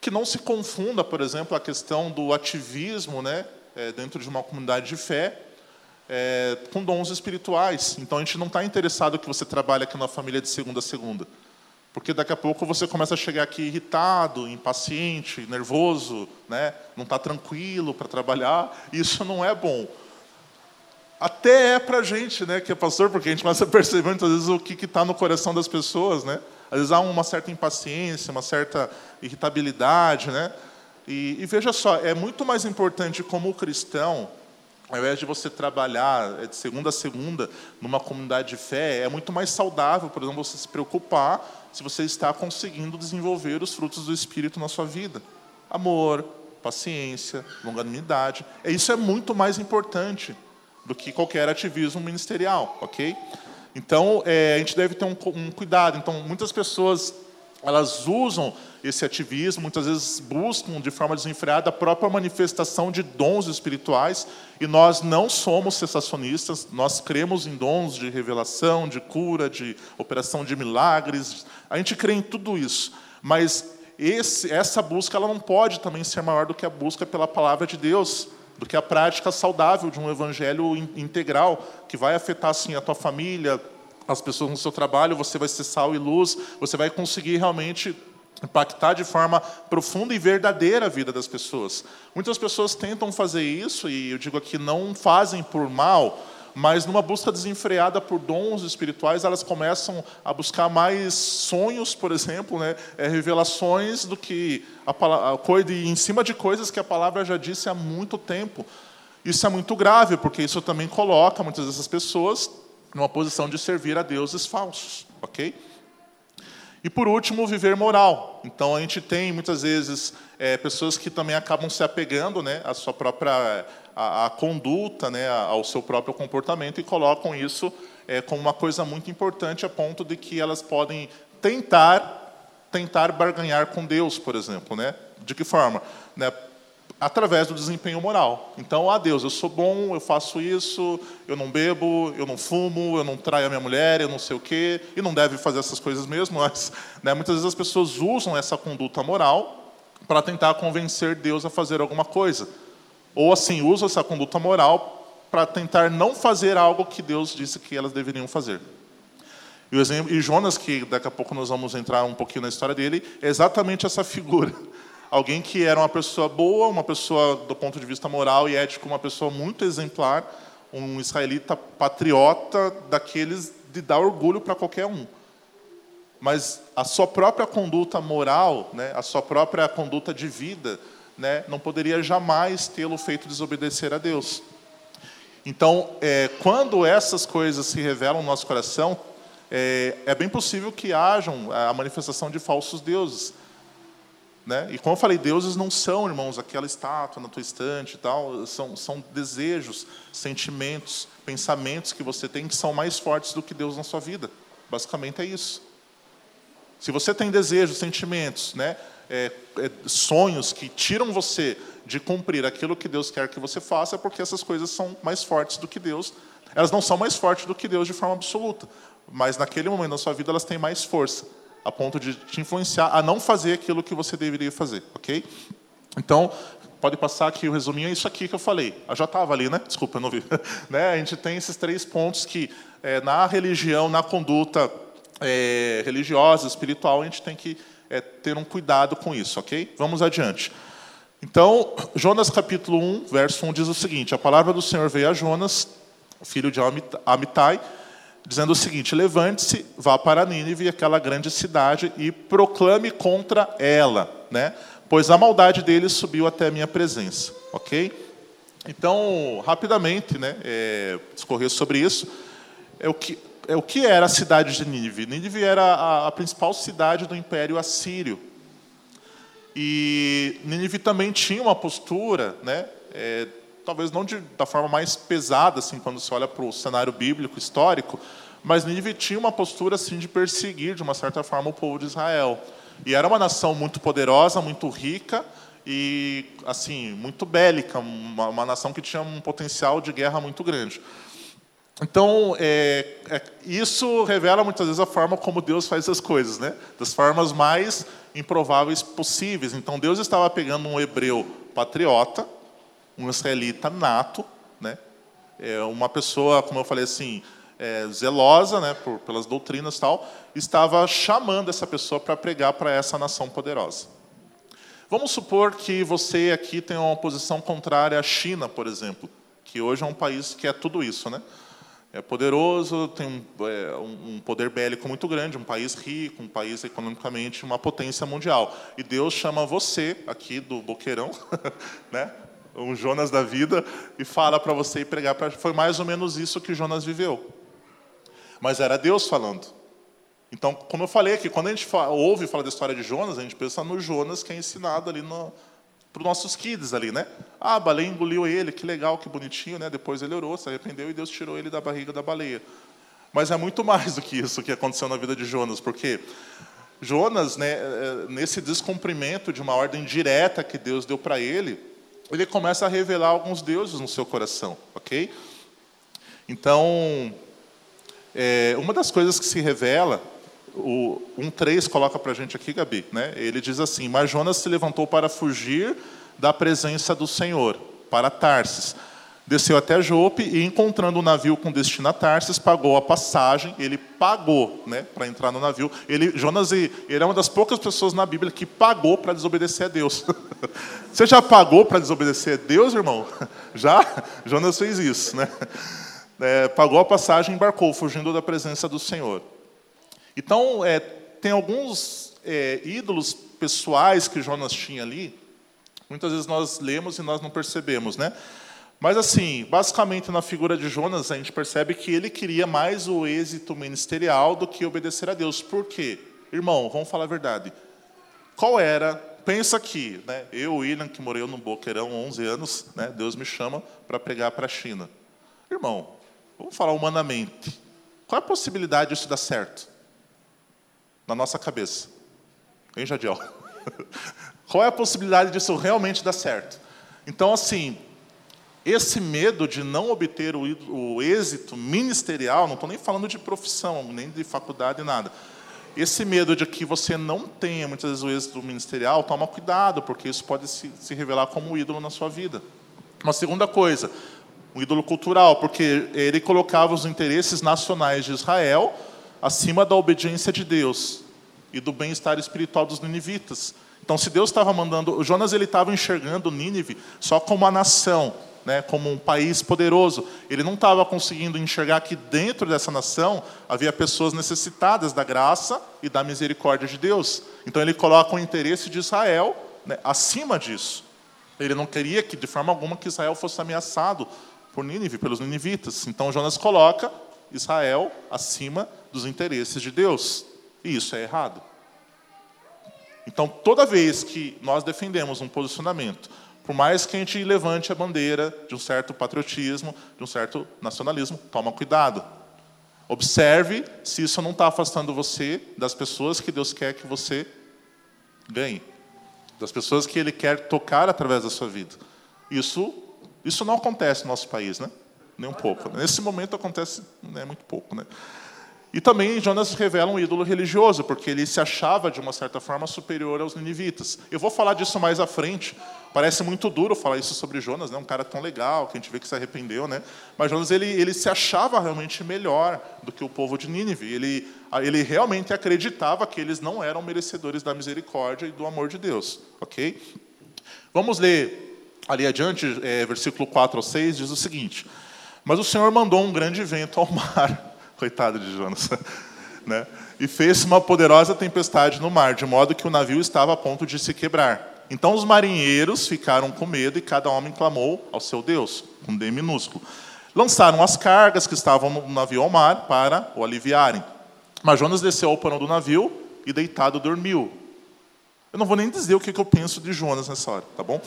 que, não se confunda, por exemplo, a questão do ativismo né, é, dentro de uma comunidade de fé é, com dons espirituais. Então, a gente não está interessado que você trabalhe aqui na família de segunda a segunda. Porque daqui a pouco você começa a chegar aqui irritado, impaciente, nervoso, né? não está tranquilo para trabalhar. Isso não é bom. Até é para a gente, né, que é pastor, porque a gente começa a perceber muitas vezes o que está no coração das pessoas, né? Às vezes há uma certa impaciência, uma certa irritabilidade, né? E, e veja só, é muito mais importante como cristão, ao invés de você trabalhar é, de segunda a segunda numa comunidade de fé, é muito mais saudável, por exemplo, você se preocupar se você está conseguindo desenvolver os frutos do Espírito na sua vida. Amor, paciência, longanimidade. Isso é muito mais importante do que qualquer ativismo ministerial, ok? Então, é, a gente deve ter um, um cuidado. Então, muitas pessoas elas usam esse ativismo, muitas vezes buscam de forma desenfreada a própria manifestação de dons espirituais, e nós não somos cessacionistas, nós cremos em dons de revelação, de cura, de operação de milagres, a gente crê em tudo isso, mas esse, essa busca ela não pode também ser maior do que a busca pela palavra de Deus do que a prática saudável de um evangelho integral, que vai afetar assim a tua família, as pessoas no seu trabalho, você vai ser sal e luz, você vai conseguir realmente impactar de forma profunda e verdadeira a vida das pessoas. Muitas pessoas tentam fazer isso e eu digo aqui não fazem por mal, mas numa busca desenfreada por dons espirituais, elas começam a buscar mais sonhos, por exemplo, né, é, revelações do que a, a, em cima de coisas que a palavra já disse há muito tempo. Isso é muito grave, porque isso também coloca muitas dessas pessoas numa posição de servir a deuses falsos, ok? E por último, viver moral. Então a gente tem muitas vezes é, pessoas que também acabam se apegando, né, à sua própria a, a conduta, né, ao seu próprio comportamento e colocam isso é, como uma coisa muito importante a ponto de que elas podem tentar tentar barganhar com Deus, por exemplo, né? De que forma? Né? Através do desempenho moral. Então, ah, Deus, eu sou bom, eu faço isso, eu não bebo, eu não fumo, eu não traio a minha mulher, eu não sei o quê, e não deve fazer essas coisas mesmo, mas né, muitas vezes as pessoas usam essa conduta moral para tentar convencer Deus a fazer alguma coisa. Ou assim, usam essa conduta moral para tentar não fazer algo que Deus disse que elas deveriam fazer. E, exemplo, e Jonas, que daqui a pouco nós vamos entrar um pouquinho na história dele, é exatamente essa figura. Alguém que era uma pessoa boa, uma pessoa do ponto de vista moral e ético, uma pessoa muito exemplar, um israelita patriota daqueles de dar orgulho para qualquer um. Mas a sua própria conduta moral, né, a sua própria conduta de vida, né, não poderia jamais tê-lo feito desobedecer a Deus. Então, é, quando essas coisas se revelam no nosso coração, é, é, bem possível que hajam a manifestação de falsos deuses. Né? E como eu falei, deuses não são, irmãos, aquela estátua na tua estante e tal, são, são desejos, sentimentos, pensamentos que você tem que são mais fortes do que Deus na sua vida. Basicamente é isso. Se você tem desejos, sentimentos, né, é, é, sonhos que tiram você de cumprir aquilo que Deus quer que você faça, é porque essas coisas são mais fortes do que Deus. Elas não são mais fortes do que Deus de forma absoluta, mas naquele momento da sua vida elas têm mais força, a ponto de te influenciar a não fazer aquilo que você deveria fazer, ok? Então, pode passar aqui o resuminho, é isso aqui que eu falei. Eu já estava ali, né? Desculpa, eu não vi. né? A gente tem esses três pontos que, é, na religião, na conduta é, religiosa, espiritual, a gente tem que é, ter um cuidado com isso, ok? Vamos adiante. Então, Jonas capítulo 1, verso 1 diz o seguinte: A palavra do Senhor veio a Jonas, filho de Amitai, dizendo o seguinte: Levante-se, vá para Nínive, aquela grande cidade, e proclame contra ela, né? Pois a maldade deles subiu até a minha presença, ok? Então, rapidamente, né, é, discorrer sobre isso, é o que é o que era a cidade de Nínive. Nínive era a, a principal cidade do Império Assírio. E Nínive também tinha uma postura, né, é, talvez não de, da forma mais pesada, assim, quando se olha para o cenário bíblico histórico, mas Nínive tinha uma postura assim de perseguir, de uma certa forma, o povo de Israel. E era uma nação muito poderosa, muito rica e assim muito bélica, uma, uma nação que tinha um potencial de guerra muito grande. Então, é, é, isso revela muitas vezes a forma como Deus faz as coisas, né? das formas mais improváveis possíveis. Então, Deus estava pegando um hebreu patriota, um israelita nato, né? É uma pessoa, como eu falei assim, é, zelosa né, por, pelas doutrinas e tal, estava chamando essa pessoa para pregar para essa nação poderosa. Vamos supor que você aqui tem uma posição contrária à China, por exemplo, que hoje é um país que é tudo isso, né? É poderoso, tem um, é, um poder bélico muito grande, um país rico, um país economicamente uma potência mundial. E Deus chama você aqui do Boqueirão, né? Um Jonas da vida, e fala para você ir pregar. Pra... Foi mais ou menos isso que Jonas viveu. Mas era Deus falando. Então, como eu falei aqui, quando a gente fala, ouve falar da história de Jonas, a gente pensa no Jonas que é ensinado ali para os nossos kids ali, né? Ah, a baleia engoliu ele, que legal, que bonitinho, né? Depois ele orou, se arrependeu e Deus tirou ele da barriga da baleia. Mas é muito mais do que isso que aconteceu na vida de Jonas, porque Jonas, né, é, nesse descumprimento de uma ordem direta que Deus deu para ele, ele começa a revelar alguns deuses no seu coração, ok? Então, é, uma das coisas que se revela, o 1,3 coloca para a gente aqui, Gabi, né? ele diz assim: Mas Jonas se levantou para fugir da presença do Senhor, para Tarsis. Desceu até Jope e, encontrando o navio com destino a Tarsis, pagou a passagem. Ele pagou né, para entrar no navio. Ele, Jonas ele é uma das poucas pessoas na Bíblia que pagou para desobedecer a Deus. Você já pagou para desobedecer a Deus, irmão? Já? Jonas fez isso. Né? É, pagou a passagem e embarcou, fugindo da presença do Senhor. Então, é, tem alguns é, ídolos pessoais que Jonas tinha ali. Muitas vezes nós lemos e nós não percebemos, né? Mas, assim, basicamente na figura de Jonas, a gente percebe que ele queria mais o êxito ministerial do que obedecer a Deus. Por quê? Irmão, vamos falar a verdade. Qual era. Pensa aqui, né? eu, William, que morei no Boqueirão 11 anos, né? Deus me chama para pregar para a China. Irmão, vamos falar humanamente. Qual é a possibilidade disso dar certo? Na nossa cabeça. Hein, Jadiel? Qual é a possibilidade disso realmente dar certo? Então, assim, esse medo de não obter o, o êxito ministerial, não estou nem falando de profissão, nem de faculdade, nada. Esse medo de que você não tenha muitas vezes o êxito ministerial, toma cuidado, porque isso pode se, se revelar como um ídolo na sua vida. Uma segunda coisa, um ídolo cultural, porque ele colocava os interesses nacionais de Israel acima da obediência de Deus e do bem-estar espiritual dos ninivitas. Então, se Deus estava mandando, Jonas ele estava enxergando Nínive só como a nação, né, como um país poderoso. Ele não estava conseguindo enxergar que dentro dessa nação havia pessoas necessitadas da graça e da misericórdia de Deus. Então ele coloca o interesse de Israel né, acima disso. Ele não queria que, de forma alguma, que Israel fosse ameaçado por Nínive, pelos ninivitas. Então Jonas coloca Israel acima dos interesses de Deus. E isso é errado. Então, toda vez que nós defendemos um posicionamento por mais que a gente levante a bandeira de um certo patriotismo, de um certo nacionalismo, toma cuidado. Observe se isso não está afastando você das pessoas que Deus quer que você ganhe, das pessoas que Ele quer tocar através da sua vida. Isso, isso não acontece no nosso país, né? Nem um pouco. Nesse momento acontece né, muito pouco, né? E também Jonas revela um ídolo religioso, porque ele se achava, de uma certa forma, superior aos ninivitas. Eu vou falar disso mais à frente. Parece muito duro falar isso sobre Jonas, né? um cara tão legal, que a gente vê que se arrependeu. Né? Mas Jonas ele, ele se achava realmente melhor do que o povo de Nínive. Ele, ele realmente acreditava que eles não eram merecedores da misericórdia e do amor de Deus. ok? Vamos ler ali adiante, é, versículo 4 ao 6, diz o seguinte... Mas o Senhor mandou um grande vento ao mar, coitado de Jonas, né? e fez uma poderosa tempestade no mar, de modo que o navio estava a ponto de se quebrar. Então os marinheiros ficaram com medo e cada homem clamou ao seu Deus, com D minúsculo. Lançaram as cargas que estavam no navio ao mar para o aliviarem. Mas Jonas desceu ao porão do navio e deitado dormiu. Eu não vou nem dizer o que eu penso de Jonas nessa hora, tá bom?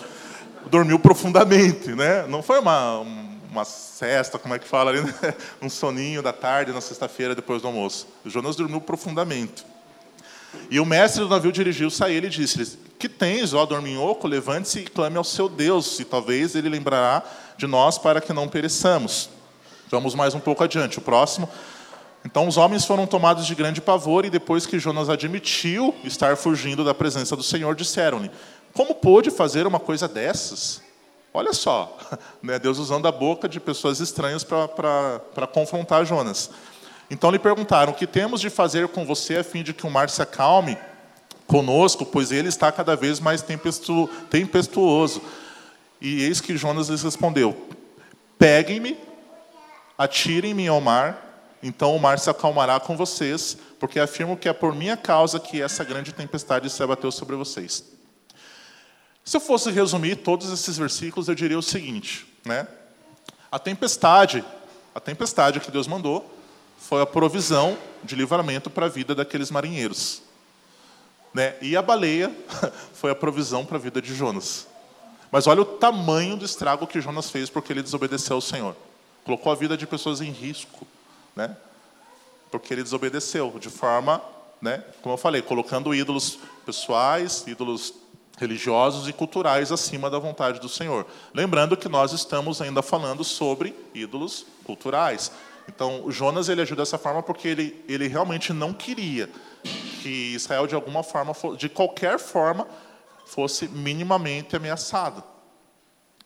Dormiu profundamente, né? Não foi uma, uma cesta, como é que fala ali, né? um soninho da tarde na sexta-feira depois do almoço. Jonas dormiu profundamente. E o mestre do navio dirigiu-se a ele e disse-lhe: Que tens, ó dorminhoco? Levante-se e clame ao seu Deus, e talvez ele lembrará de nós para que não pereçamos. Vamos mais um pouco adiante. O próximo. Então os homens foram tomados de grande pavor, e depois que Jonas admitiu estar fugindo da presença do Senhor, disseram-lhe: Como pôde fazer uma coisa dessas? Olha só, né, Deus usando a boca de pessoas estranhas para confrontar Jonas. Então lhe perguntaram: O que temos de fazer com você a fim de que o mar se acalme conosco, pois ele está cada vez mais tempestu tempestuoso? E eis que Jonas lhes respondeu: Peguem-me, atirem-me ao mar, então o mar se acalmará com vocês, porque afirmo que é por minha causa que essa grande tempestade se abateu sobre vocês. Se eu fosse resumir todos esses versículos, eu diria o seguinte, né? A tempestade, a tempestade que Deus mandou, foi a provisão de livramento para a vida daqueles marinheiros. Né? E a baleia foi a provisão para a vida de Jonas. Mas olha o tamanho do estrago que Jonas fez porque ele desobedeceu ao Senhor. Colocou a vida de pessoas em risco, né? Porque ele desobedeceu de forma, né, como eu falei, colocando ídolos pessoais, ídolos religiosos e culturais acima da vontade do Senhor. Lembrando que nós estamos ainda falando sobre ídolos culturais. Então, Jonas ele agiu dessa forma porque ele, ele realmente não queria que Israel de alguma forma, de qualquer forma, fosse minimamente ameaçado.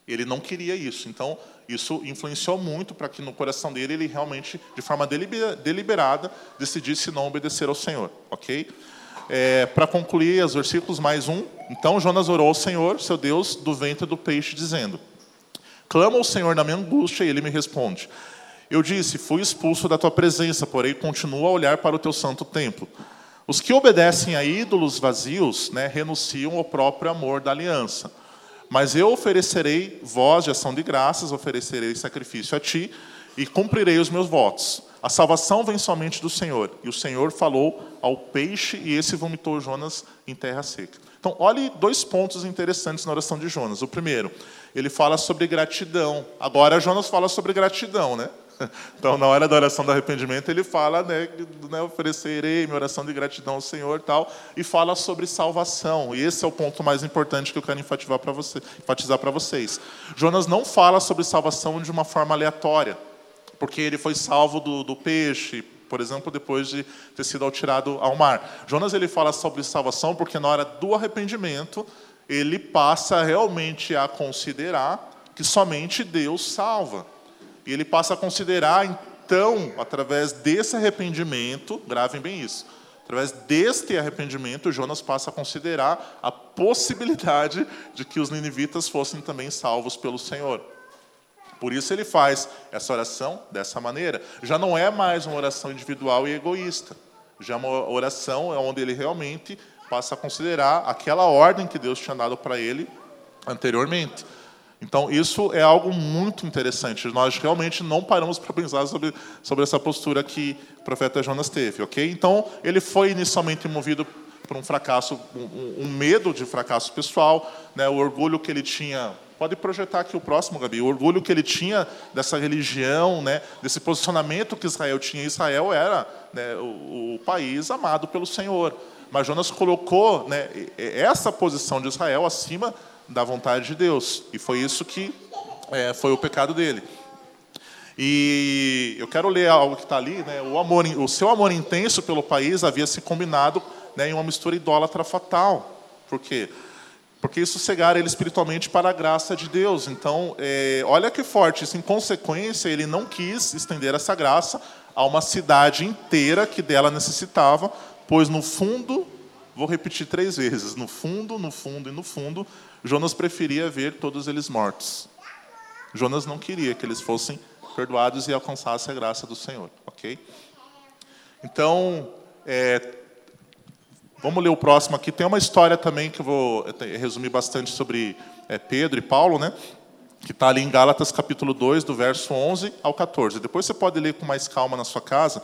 Ele não queria isso. Então, isso influenciou muito para que no coração dele ele realmente, de forma deliberada, decidisse não obedecer ao Senhor, ok? É, para concluir, os versículos mais um. Então Jonas orou ao Senhor, seu Deus, do ventre do peixe, dizendo: Clamo ao Senhor na minha angústia, e ele me responde. Eu disse: Fui expulso da tua presença, porém continuo a olhar para o teu santo templo. Os que obedecem a ídolos vazios né, renunciam ao próprio amor da aliança. Mas eu oferecerei voz de ação de graças, oferecerei sacrifício a ti e cumprirei os meus votos. A salvação vem somente do Senhor. E o Senhor falou ao peixe e esse vomitou Jonas em terra seca. Então, olhe dois pontos interessantes na oração de Jonas. O primeiro, ele fala sobre gratidão. Agora, Jonas fala sobre gratidão, né? Então, na hora da oração do arrependimento, ele fala, né, né, oferecerei minha oração de gratidão ao Senhor tal, e fala sobre salvação. E esse é o ponto mais importante que eu quero enfatizar para você, enfatizar para vocês. Jonas não fala sobre salvação de uma forma aleatória, porque ele foi salvo do, do peixe, por exemplo, depois de ter sido tirado ao mar. Jonas ele fala sobre salvação porque na hora do arrependimento ele passa realmente a considerar que somente Deus salva. E ele passa a considerar, então, através desse arrependimento, gravem bem isso, através deste arrependimento, Jonas passa a considerar a possibilidade de que os ninivitas fossem também salvos pelo Senhor. Por isso ele faz essa oração dessa maneira. Já não é mais uma oração individual e egoísta. Já é uma oração onde ele realmente passa a considerar aquela ordem que Deus tinha dado para ele anteriormente. Então, isso é algo muito interessante. Nós realmente não paramos para pensar sobre, sobre essa postura que o profeta Jonas teve, ok? Então, ele foi inicialmente movido por um fracasso, um, um medo de fracasso pessoal, né? o orgulho que ele tinha. Pode projetar aqui o próximo, Gabi. O orgulho que ele tinha dessa religião, né? desse posicionamento que Israel tinha. Israel era né, o, o país amado pelo Senhor. Mas Jonas colocou né, essa posição de Israel acima da vontade de Deus. E foi isso que é, foi o pecado dele. E eu quero ler algo que está ali. Né? O, amor, o seu amor intenso pelo país havia se combinado né, em uma mistura idólatra fatal. Por quê? Porque isso cegara ele espiritualmente para a graça de Deus. Então, é, olha que forte. Isso, em consequência, ele não quis estender essa graça a uma cidade inteira que dela necessitava, pois no fundo, vou repetir três vezes: no fundo, no fundo e no fundo, Jonas preferia ver todos eles mortos. Jonas não queria que eles fossem perdoados e alcançassem a graça do Senhor, ok? Então, é, vamos ler o próximo aqui. Tem uma história também que eu vou resumir bastante sobre é, Pedro e Paulo, né? Que está ali em Gálatas capítulo 2, do verso 11 ao 14. Depois você pode ler com mais calma na sua casa.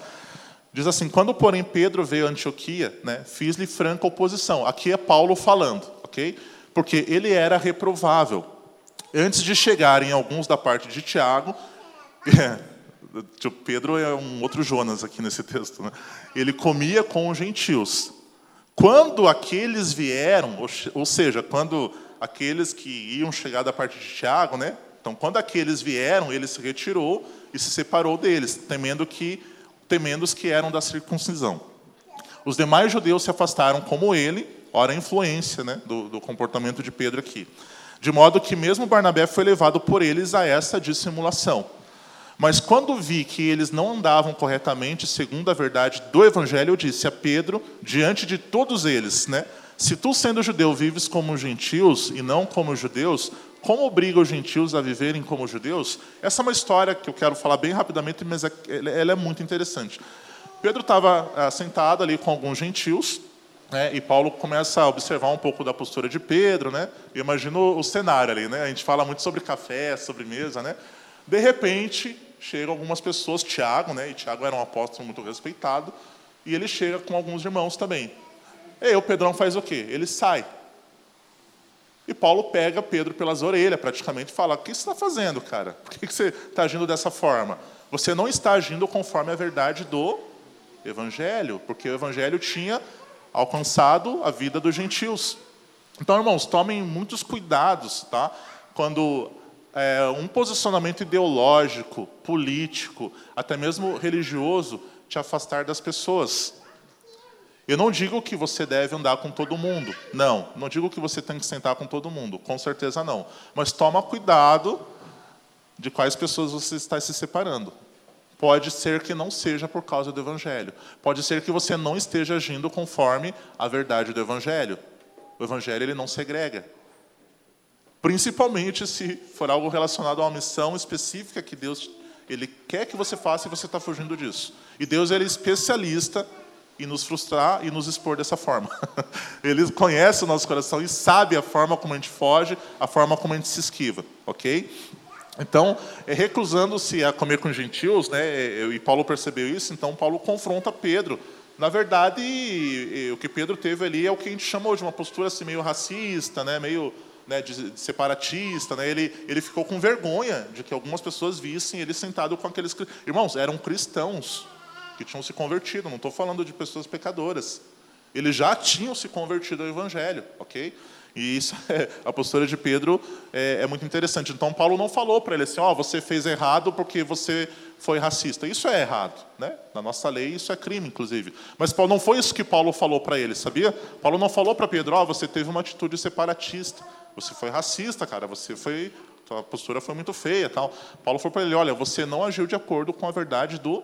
Diz assim: Quando, porém, Pedro veio a Antioquia, né, fiz-lhe franca oposição. Aqui é Paulo falando, ok? Porque ele era reprovável. Antes de chegarem alguns da parte de Tiago, Pedro é um outro Jonas aqui nesse texto, né? ele comia com os gentios. Quando aqueles vieram, ou seja, quando aqueles que iam chegar da parte de Tiago, né? Então, quando aqueles vieram, ele se retirou e se separou deles, temendo que temendo os que eram da circuncisão. Os demais judeus se afastaram como ele, ora a influência né, do, do comportamento de Pedro aqui. De modo que mesmo Barnabé foi levado por eles a essa dissimulação. Mas quando vi que eles não andavam corretamente segundo a verdade do evangelho, eu disse a Pedro, diante de todos eles, né? Se tu, sendo judeu, vives como gentios e não como judeus, como obriga os gentios a viverem como judeus? Essa é uma história que eu quero falar bem rapidamente, mas é, ela é muito interessante. Pedro estava ah, sentado ali com alguns gentios, né, e Paulo começa a observar um pouco da postura de Pedro, né? Eu imagino o cenário ali, né? A gente fala muito sobre café, sobre mesa, né? De repente, chegam algumas pessoas, Tiago, né? E Tiago era um apóstolo muito respeitado, e ele chega com alguns irmãos também. E o Pedrão faz o quê? Ele sai. E Paulo pega Pedro pelas orelhas, praticamente, e fala: O que você está fazendo, cara? Por que você está agindo dessa forma? Você não está agindo conforme a verdade do Evangelho, porque o Evangelho tinha alcançado a vida dos gentios. Então, irmãos, tomem muitos cuidados, tá? Quando é, um posicionamento ideológico, político, até mesmo religioso, te afastar das pessoas. Eu não digo que você deve andar com todo mundo. Não, não digo que você tem que sentar com todo mundo. Com certeza não. Mas toma cuidado de quais pessoas você está se separando. Pode ser que não seja por causa do evangelho. Pode ser que você não esteja agindo conforme a verdade do evangelho. O evangelho ele não segrega. Principalmente se for algo relacionado a uma missão específica que Deus ele quer que você faça e você está fugindo disso. E Deus ele é especialista e nos frustrar e nos expor dessa forma. Ele conhece o nosso coração e sabe a forma como a gente foge, a forma como a gente se esquiva, ok? Então, é, recusando-se a comer com gentios, né, e Paulo percebeu isso, então Paulo confronta Pedro. Na verdade, o que Pedro teve ali é o que a gente chamou de uma postura assim, meio racista, né, meio né, de, separatista. Né, ele, ele ficou com vergonha de que algumas pessoas vissem ele sentado com aqueles. Irmãos, eram cristãos que tinham se convertido, não estou falando de pessoas pecadoras. Eles já tinham se convertido ao Evangelho, ok? E isso é, a postura de Pedro é, é, muito interessante. Então Paulo não falou para ele assim, ó, oh, você fez errado porque você foi racista. Isso é errado, né? Na nossa lei isso é crime, inclusive. Mas Paulo não foi isso que Paulo falou para ele, sabia? Paulo não falou para Pedro, ó, oh, você teve uma atitude separatista, você foi racista, cara, você foi, a postura foi muito feia, tal. Paulo falou para ele, olha, você não agiu de acordo com a verdade do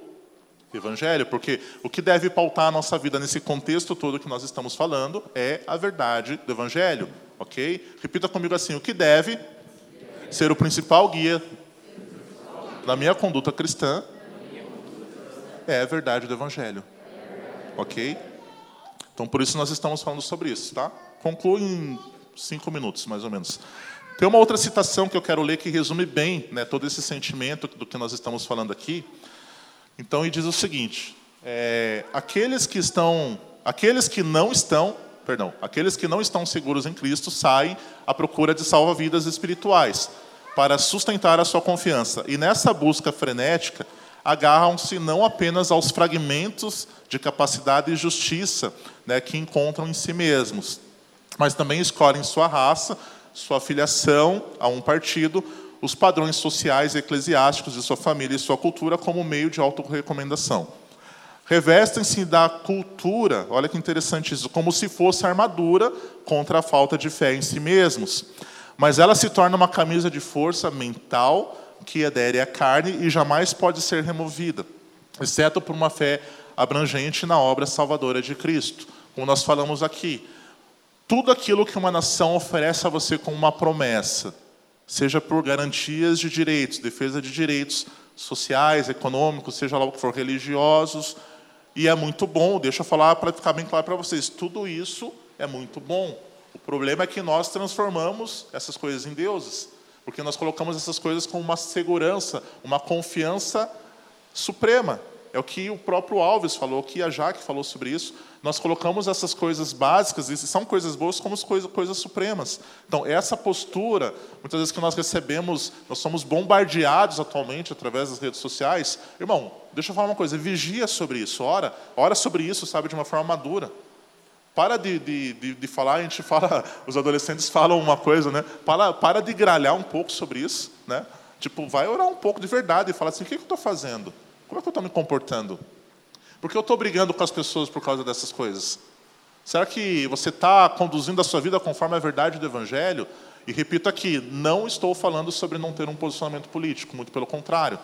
Evangelho, porque o que deve pautar a nossa vida nesse contexto todo que nós estamos falando é a verdade do Evangelho, ok? Repita comigo assim: o que deve ser o principal guia na minha conduta cristã é a verdade do Evangelho, ok? Então por isso nós estamos falando sobre isso, tá? Concluo em cinco minutos, mais ou menos. Tem uma outra citação que eu quero ler que resume bem né, todo esse sentimento do que nós estamos falando aqui. Então, ele diz o seguinte: é, aqueles que estão, aqueles que não estão, perdão, aqueles que não estão seguros em Cristo saem à procura de salva-vidas espirituais para sustentar a sua confiança. E nessa busca frenética, agarram-se não apenas aos fragmentos de capacidade e justiça né, que encontram em si mesmos, mas também escolhem sua raça, sua filiação a um partido os padrões sociais e eclesiásticos de sua família e sua cultura como meio de autorrecomendação. Revestem-se da cultura, olha que interessante isso, como se fosse armadura contra a falta de fé em si mesmos. Mas ela se torna uma camisa de força mental que adere à carne e jamais pode ser removida, exceto por uma fé abrangente na obra salvadora de Cristo. Como nós falamos aqui, tudo aquilo que uma nação oferece a você como uma promessa, seja por garantias de direitos, defesa de direitos, sociais, econômicos, seja lá o que for, religiosos. E é muito bom, deixa eu falar para ficar bem claro para vocês, tudo isso é muito bom. O problema é que nós transformamos essas coisas em deuses, porque nós colocamos essas coisas com uma segurança, uma confiança suprema. É o que o próprio Alves falou, que a Jaque falou sobre isso. Nós colocamos essas coisas básicas, e são coisas boas, como coisas, coisas supremas. Então, essa postura, muitas vezes que nós recebemos, nós somos bombardeados atualmente através das redes sociais. Irmão, deixa eu falar uma coisa, vigia sobre isso, ora, ora sobre isso, sabe, de uma forma madura. Para de, de, de, de, falar, a gente fala, os adolescentes falam uma coisa, né? Para, para de gralhar um pouco sobre isso, né? Tipo, vai orar um pouco de verdade e falar assim: o que, que eu estou fazendo? Como é que eu estou me comportando? Por que eu estou brigando com as pessoas por causa dessas coisas? Será que você está conduzindo a sua vida conforme a verdade do Evangelho? E repito aqui, não estou falando sobre não ter um posicionamento político, muito pelo contrário.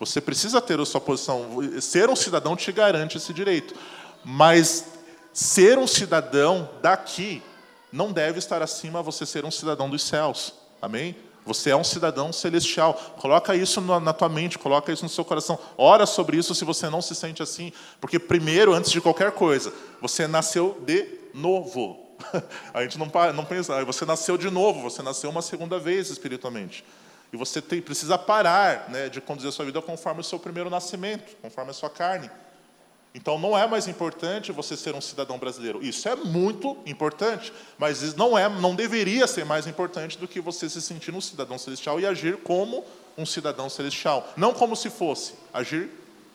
Você precisa ter a sua posição. Ser um cidadão te garante esse direito. Mas ser um cidadão daqui não deve estar acima você ser um cidadão dos céus. Amém? Você é um cidadão celestial. Coloca isso na tua mente, coloca isso no seu coração. Ora sobre isso se você não se sente assim. Porque, primeiro, antes de qualquer coisa, você nasceu de novo. A gente não, não pensa, você nasceu de novo, você nasceu uma segunda vez espiritualmente. E você tem, precisa parar né, de conduzir a sua vida conforme o seu primeiro nascimento, conforme a sua carne. Então não é mais importante você ser um cidadão brasileiro. Isso é muito importante, mas não é, não deveria ser mais importante do que você se sentir um cidadão celestial e agir como um cidadão celestial, não como se fosse, agir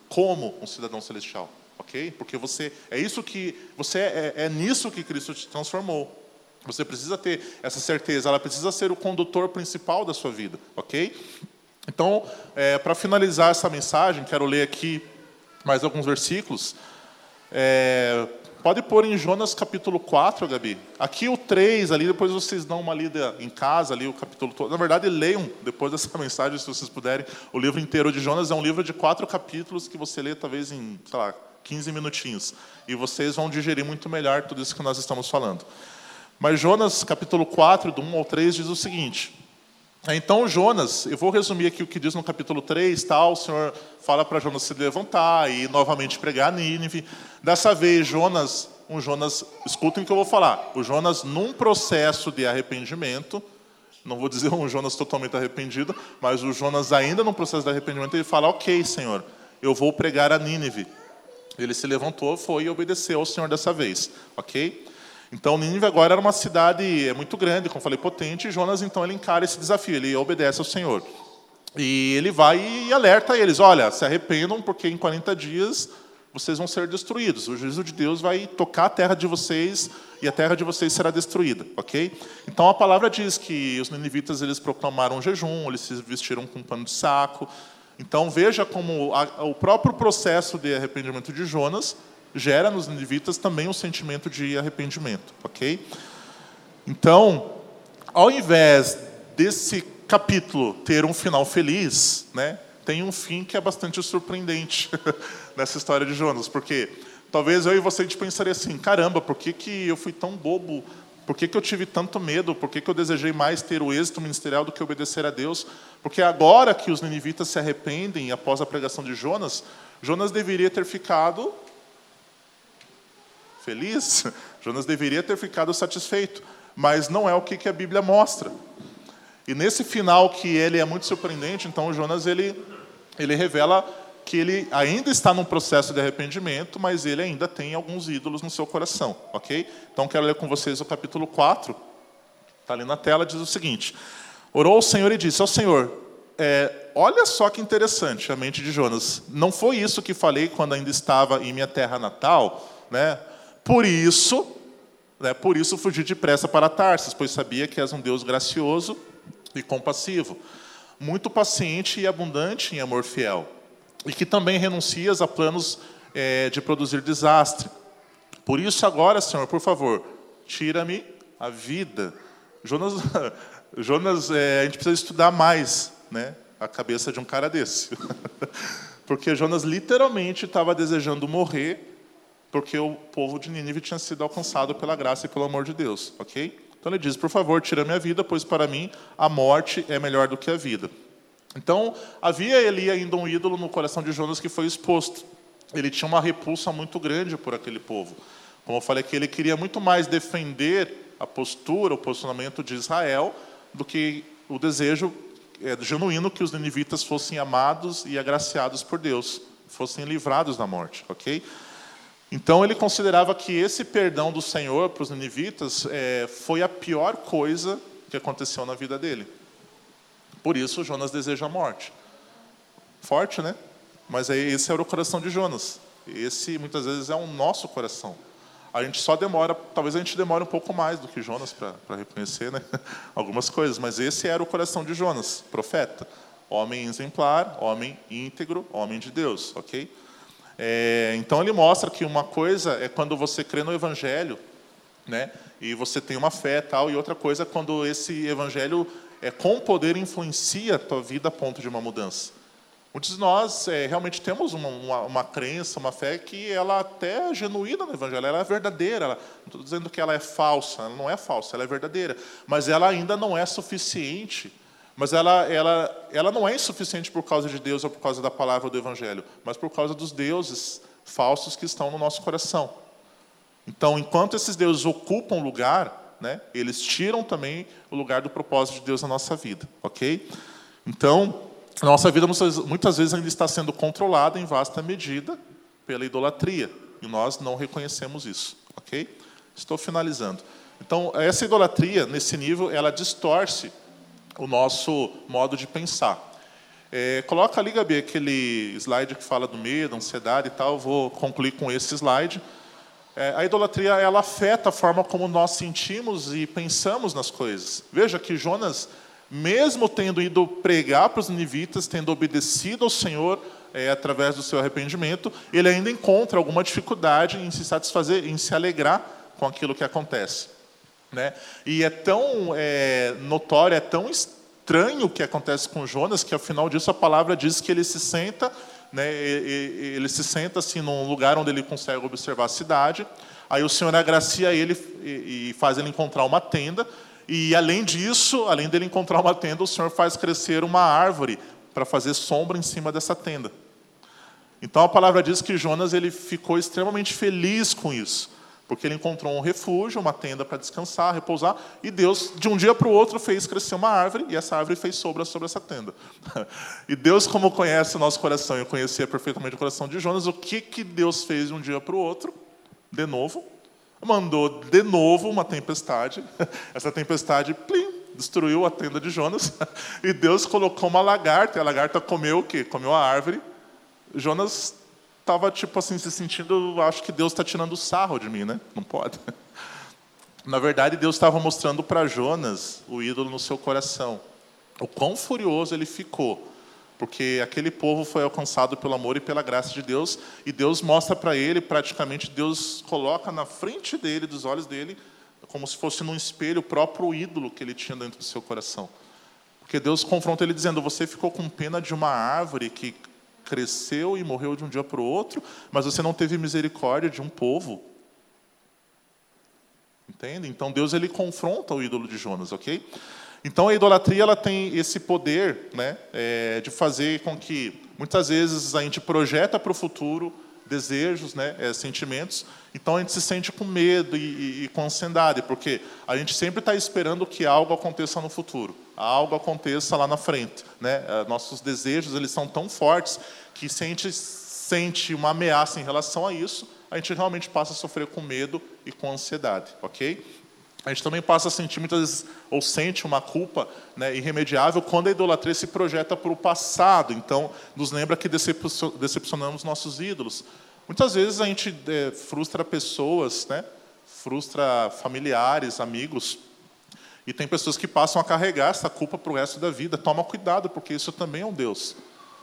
como um cidadão celestial, ok? Porque você é isso que você é, é nisso que Cristo te transformou. Você precisa ter essa certeza, ela precisa ser o condutor principal da sua vida, ok? Então, é, para finalizar essa mensagem, quero ler aqui mais alguns versículos. É, pode pôr em Jonas capítulo 4, Gabi. Aqui o 3, ali, depois vocês dão uma lida em casa, ali o capítulo todo. Na verdade, leiam, depois dessa mensagem, se vocês puderem, o livro inteiro de Jonas. É um livro de quatro capítulos que você lê talvez em, sei lá, 15 minutinhos. E vocês vão digerir muito melhor tudo isso que nós estamos falando. Mas Jonas, capítulo 4, do 1 ao 3, diz o seguinte. Então Jonas, eu vou resumir aqui o que diz no capítulo 3, tal, o Senhor fala para Jonas se levantar e novamente pregar a Nínive. Dessa vez Jonas, um Jonas, escutem o que eu vou falar. O Jonas num processo de arrependimento, não vou dizer um Jonas totalmente arrependido, mas o Jonas ainda num processo de arrependimento, ele fala: "OK, Senhor, eu vou pregar a Nínive". Ele se levantou, foi e obedeceu ao Senhor dessa vez, OK? Então, Nínive agora era uma cidade é muito grande, como falei, potente, e Jonas, então, ele encara esse desafio, ele obedece ao Senhor. E ele vai e alerta eles, olha, se arrependam, porque em 40 dias vocês vão ser destruídos. O juízo de Deus vai tocar a terra de vocês e a terra de vocês será destruída, ok? Então a palavra diz que os ninivitas eles proclamaram um jejum, eles se vestiram com um pano de saco. Então veja como a, o próprio processo de arrependimento de Jonas gera nos ninivitas também um sentimento de arrependimento, ok? Então, ao invés desse capítulo ter um final feliz, né, tem um fim que é bastante surpreendente nessa história de Jonas, porque talvez eu e você a gente pensaria assim, caramba, por que, que eu fui tão bobo? Por que, que eu tive tanto medo? Por que, que eu desejei mais ter o êxito ministerial do que obedecer a Deus? Porque agora que os ninivitas se arrependem após a pregação de Jonas, Jonas deveria ter ficado feliz, Jonas deveria ter ficado satisfeito, mas não é o que a Bíblia mostra. E nesse final que ele é muito surpreendente, então Jonas ele ele revela que ele ainda está num processo de arrependimento, mas ele ainda tem alguns ídolos no seu coração, ok? Então quero ler com vocês o capítulo 4, está ali na tela, diz o seguinte: Orou o Senhor e disse ao Senhor: é, Olha só que interessante a mente de Jonas. Não foi isso que falei quando ainda estava em minha terra natal, né? Por isso, né, por isso fugi depressa para Tarsis, pois sabia que és um Deus gracioso e compassivo, muito paciente e abundante em amor fiel, e que também renuncias a planos é, de produzir desastre. Por isso agora, Senhor, por favor, tira-me a vida. Jonas, Jonas é, a gente precisa estudar mais, né, a cabeça de um cara desse, porque Jonas literalmente estava desejando morrer porque o povo de Nínive tinha sido alcançado pela graça e pelo amor de Deus, ok? Então ele diz: Por favor, tira minha vida, pois para mim a morte é melhor do que a vida. Então, havia ali ainda um ídolo no coração de Jonas que foi exposto. Ele tinha uma repulsa muito grande por aquele povo. Como eu falei que ele queria muito mais defender a postura, o posicionamento de Israel, do que o desejo é, genuíno que os ninivitas fossem amados e agraciados por Deus, fossem livrados da morte, ok? Então ele considerava que esse perdão do Senhor para os ninivitas é, foi a pior coisa que aconteceu na vida dele. Por isso Jonas deseja a morte. Forte, né? Mas aí esse era o coração de Jonas. Esse muitas vezes é o nosso coração. A gente só demora, talvez a gente demore um pouco mais do que Jonas para reconhecer né? algumas coisas, mas esse era o coração de Jonas, profeta. Homem exemplar, homem íntegro, homem de Deus, ok? É, então ele mostra que uma coisa é quando você crê no Evangelho, né? E você tem uma fé tal, e outra coisa é quando esse Evangelho é, com poder influencia a tua vida a ponto de uma mudança. Muitos de nós é, realmente temos uma, uma, uma, crença, uma fé que ela até é genuína no Evangelho, ela é verdadeira. Ela, não estou dizendo que ela é falsa, ela não é falsa, ela é verdadeira. Mas ela ainda não é suficiente. Mas ela, ela, ela não é insuficiente por causa de Deus ou por causa da palavra do Evangelho, mas por causa dos deuses falsos que estão no nosso coração. Então, enquanto esses deuses ocupam lugar, né, eles tiram também o lugar do propósito de Deus na nossa vida, ok? Então, a nossa vida muitas vezes ainda está sendo controlada em vasta medida pela idolatria e nós não reconhecemos isso, ok? Estou finalizando. Então, essa idolatria, nesse nível, ela distorce o nosso modo de pensar. É, coloca ali, Gabi, aquele slide que fala do medo, ansiedade e tal. Vou concluir com esse slide. É, a idolatria ela afeta a forma como nós sentimos e pensamos nas coisas. Veja que Jonas mesmo tendo ido pregar para os ninivitas, tendo obedecido ao Senhor é, através do seu arrependimento, ele ainda encontra alguma dificuldade em se satisfazer, em se alegrar com aquilo que acontece. Né? E é tão é, notório, é tão estranho o que acontece com Jonas, que ao final disso a palavra diz que ele se senta, né, ele se senta assim num lugar onde ele consegue observar a cidade. Aí o Senhor agracia ele e faz ele encontrar uma tenda. E além disso, além dele encontrar uma tenda, o Senhor faz crescer uma árvore para fazer sombra em cima dessa tenda. Então a palavra diz que Jonas ele ficou extremamente feliz com isso, porque ele encontrou um refúgio, uma tenda para descansar, repousar, e Deus de um dia para o outro fez crescer uma árvore e essa árvore fez sombra sobre essa tenda. E Deus, como conhece o nosso coração e conhecia perfeitamente o coração de Jonas, o que que Deus fez de um dia para o outro? De novo, mandou de novo uma tempestade. Essa tempestade, plim, destruiu a tenda de Jonas. E Deus colocou uma lagarta, e a lagarta comeu o quê? Comeu a árvore. Jonas estava, tipo assim, se sentindo, acho que Deus está tirando sarro de mim, né? Não pode. Na verdade, Deus estava mostrando para Jonas o ídolo no seu coração. O quão furioso ele ficou porque aquele povo foi alcançado pelo amor e pela graça de Deus, e Deus mostra para ele, praticamente Deus coloca na frente dele, dos olhos dele, como se fosse num espelho o próprio ídolo que ele tinha dentro do seu coração. Porque Deus confronta ele dizendo: Você ficou com pena de uma árvore que cresceu e morreu de um dia para o outro, mas você não teve misericórdia de um povo. Entende? Então Deus ele confronta o ídolo de Jonas, ok? Então a idolatria ela tem esse poder né, é, de fazer com que muitas vezes a gente projeta para o futuro desejos, né, é, sentimentos, então a gente se sente com medo e, e, e com ansiedade, porque a gente sempre está esperando que algo aconteça no futuro, algo aconteça lá na frente. Né? É, nossos desejos eles são tão fortes que se a gente sente uma ameaça em relação a isso, a gente realmente passa a sofrer com medo e com ansiedade, ok? A gente também passa a sentir muitas vezes, ou sente uma culpa né, irremediável quando a idolatria se projeta para o passado. Então, nos lembra que decepcionamos nossos ídolos. Muitas vezes a gente é, frustra pessoas, né, frustra familiares, amigos, e tem pessoas que passam a carregar essa culpa para o resto da vida. Toma cuidado, porque isso também é um Deus.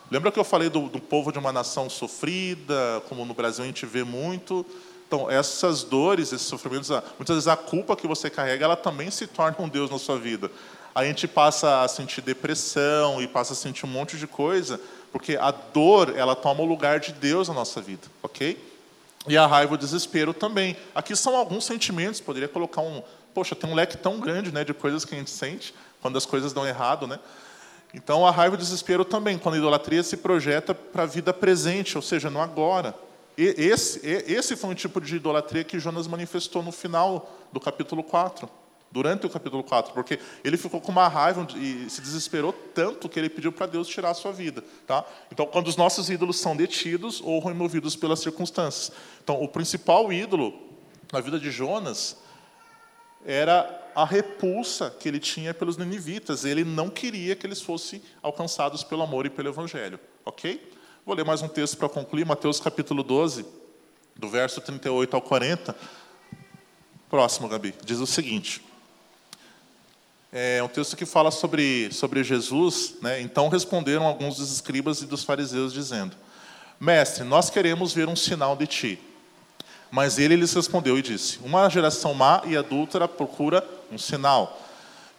Lembra que eu falei do, do povo de uma nação sofrida, como no Brasil a gente vê muito? Então, essas dores, esses sofrimentos, muitas vezes a culpa que você carrega, ela também se torna um Deus na sua vida. A gente passa a sentir depressão e passa a sentir um monte de coisa, porque a dor, ela toma o lugar de Deus na nossa vida, ok? E a raiva e o desespero também. Aqui são alguns sentimentos, poderia colocar um... Poxa, tem um leque tão grande né, de coisas que a gente sente quando as coisas dão errado, né? Então, a raiva e o desespero também, quando a idolatria se projeta para a vida presente, ou seja, no agora. E esse, esse foi um tipo de idolatria que Jonas manifestou no final do capítulo 4, durante o capítulo 4, porque ele ficou com uma raiva e se desesperou tanto que ele pediu para Deus tirar a sua vida. Tá? Então, quando os nossos ídolos são detidos ou removidos pelas circunstâncias. Então, o principal ídolo na vida de Jonas era a repulsa que ele tinha pelos ninivitas. Ele não queria que eles fossem alcançados pelo amor e pelo evangelho. Ok? Vou ler mais um texto para concluir, Mateus capítulo 12, do verso 38 ao 40. Próximo, Gabi. Diz o seguinte. É um texto que fala sobre, sobre Jesus. Né? Então responderam alguns dos escribas e dos fariseus, dizendo: Mestre, nós queremos ver um sinal de ti. Mas ele lhes respondeu e disse: Uma geração má e adúltera procura um sinal.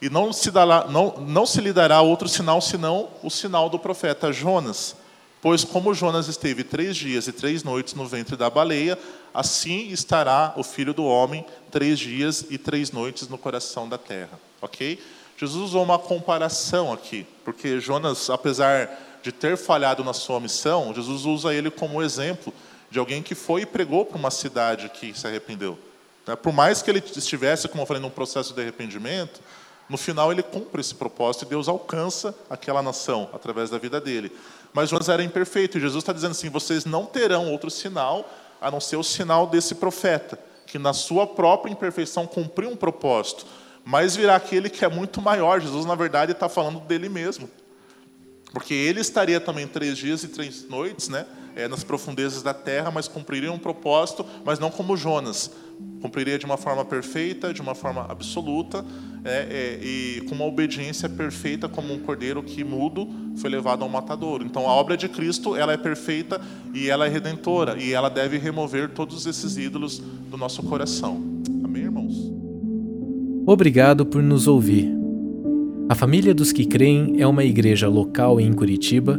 E não se, dará, não, não se lhe dará outro sinal senão o sinal do profeta Jonas. Pois como Jonas esteve três dias e três noites no ventre da baleia, assim estará o filho do homem três dias e três noites no coração da terra. Ok? Jesus usou uma comparação aqui, porque Jonas, apesar de ter falhado na sua missão, Jesus usa ele como exemplo de alguém que foi e pregou para uma cidade que se arrependeu. Né? Por mais que ele estivesse, como eu falei, num processo de arrependimento, no final ele cumpre esse propósito e Deus alcança aquela nação através da vida dele. Mas Jonas era imperfeito e Jesus está dizendo assim: vocês não terão outro sinal a não ser o sinal desse profeta, que na sua própria imperfeição cumpriu um propósito. Mas virá aquele que é muito maior. Jesus, na verdade, está falando dele mesmo. Porque ele estaria também três dias e três noites, né? É, nas profundezas da terra, mas cumpriria um propósito, mas não como Jonas. Cumpriria de uma forma perfeita, de uma forma absoluta, é, é, e com uma obediência perfeita, como um cordeiro que mudo foi levado ao matador. Então, a obra de Cristo ela é perfeita e ela é redentora, e ela deve remover todos esses ídolos do nosso coração. Amém, irmãos? Obrigado por nos ouvir. A Família dos que Creem é uma igreja local em Curitiba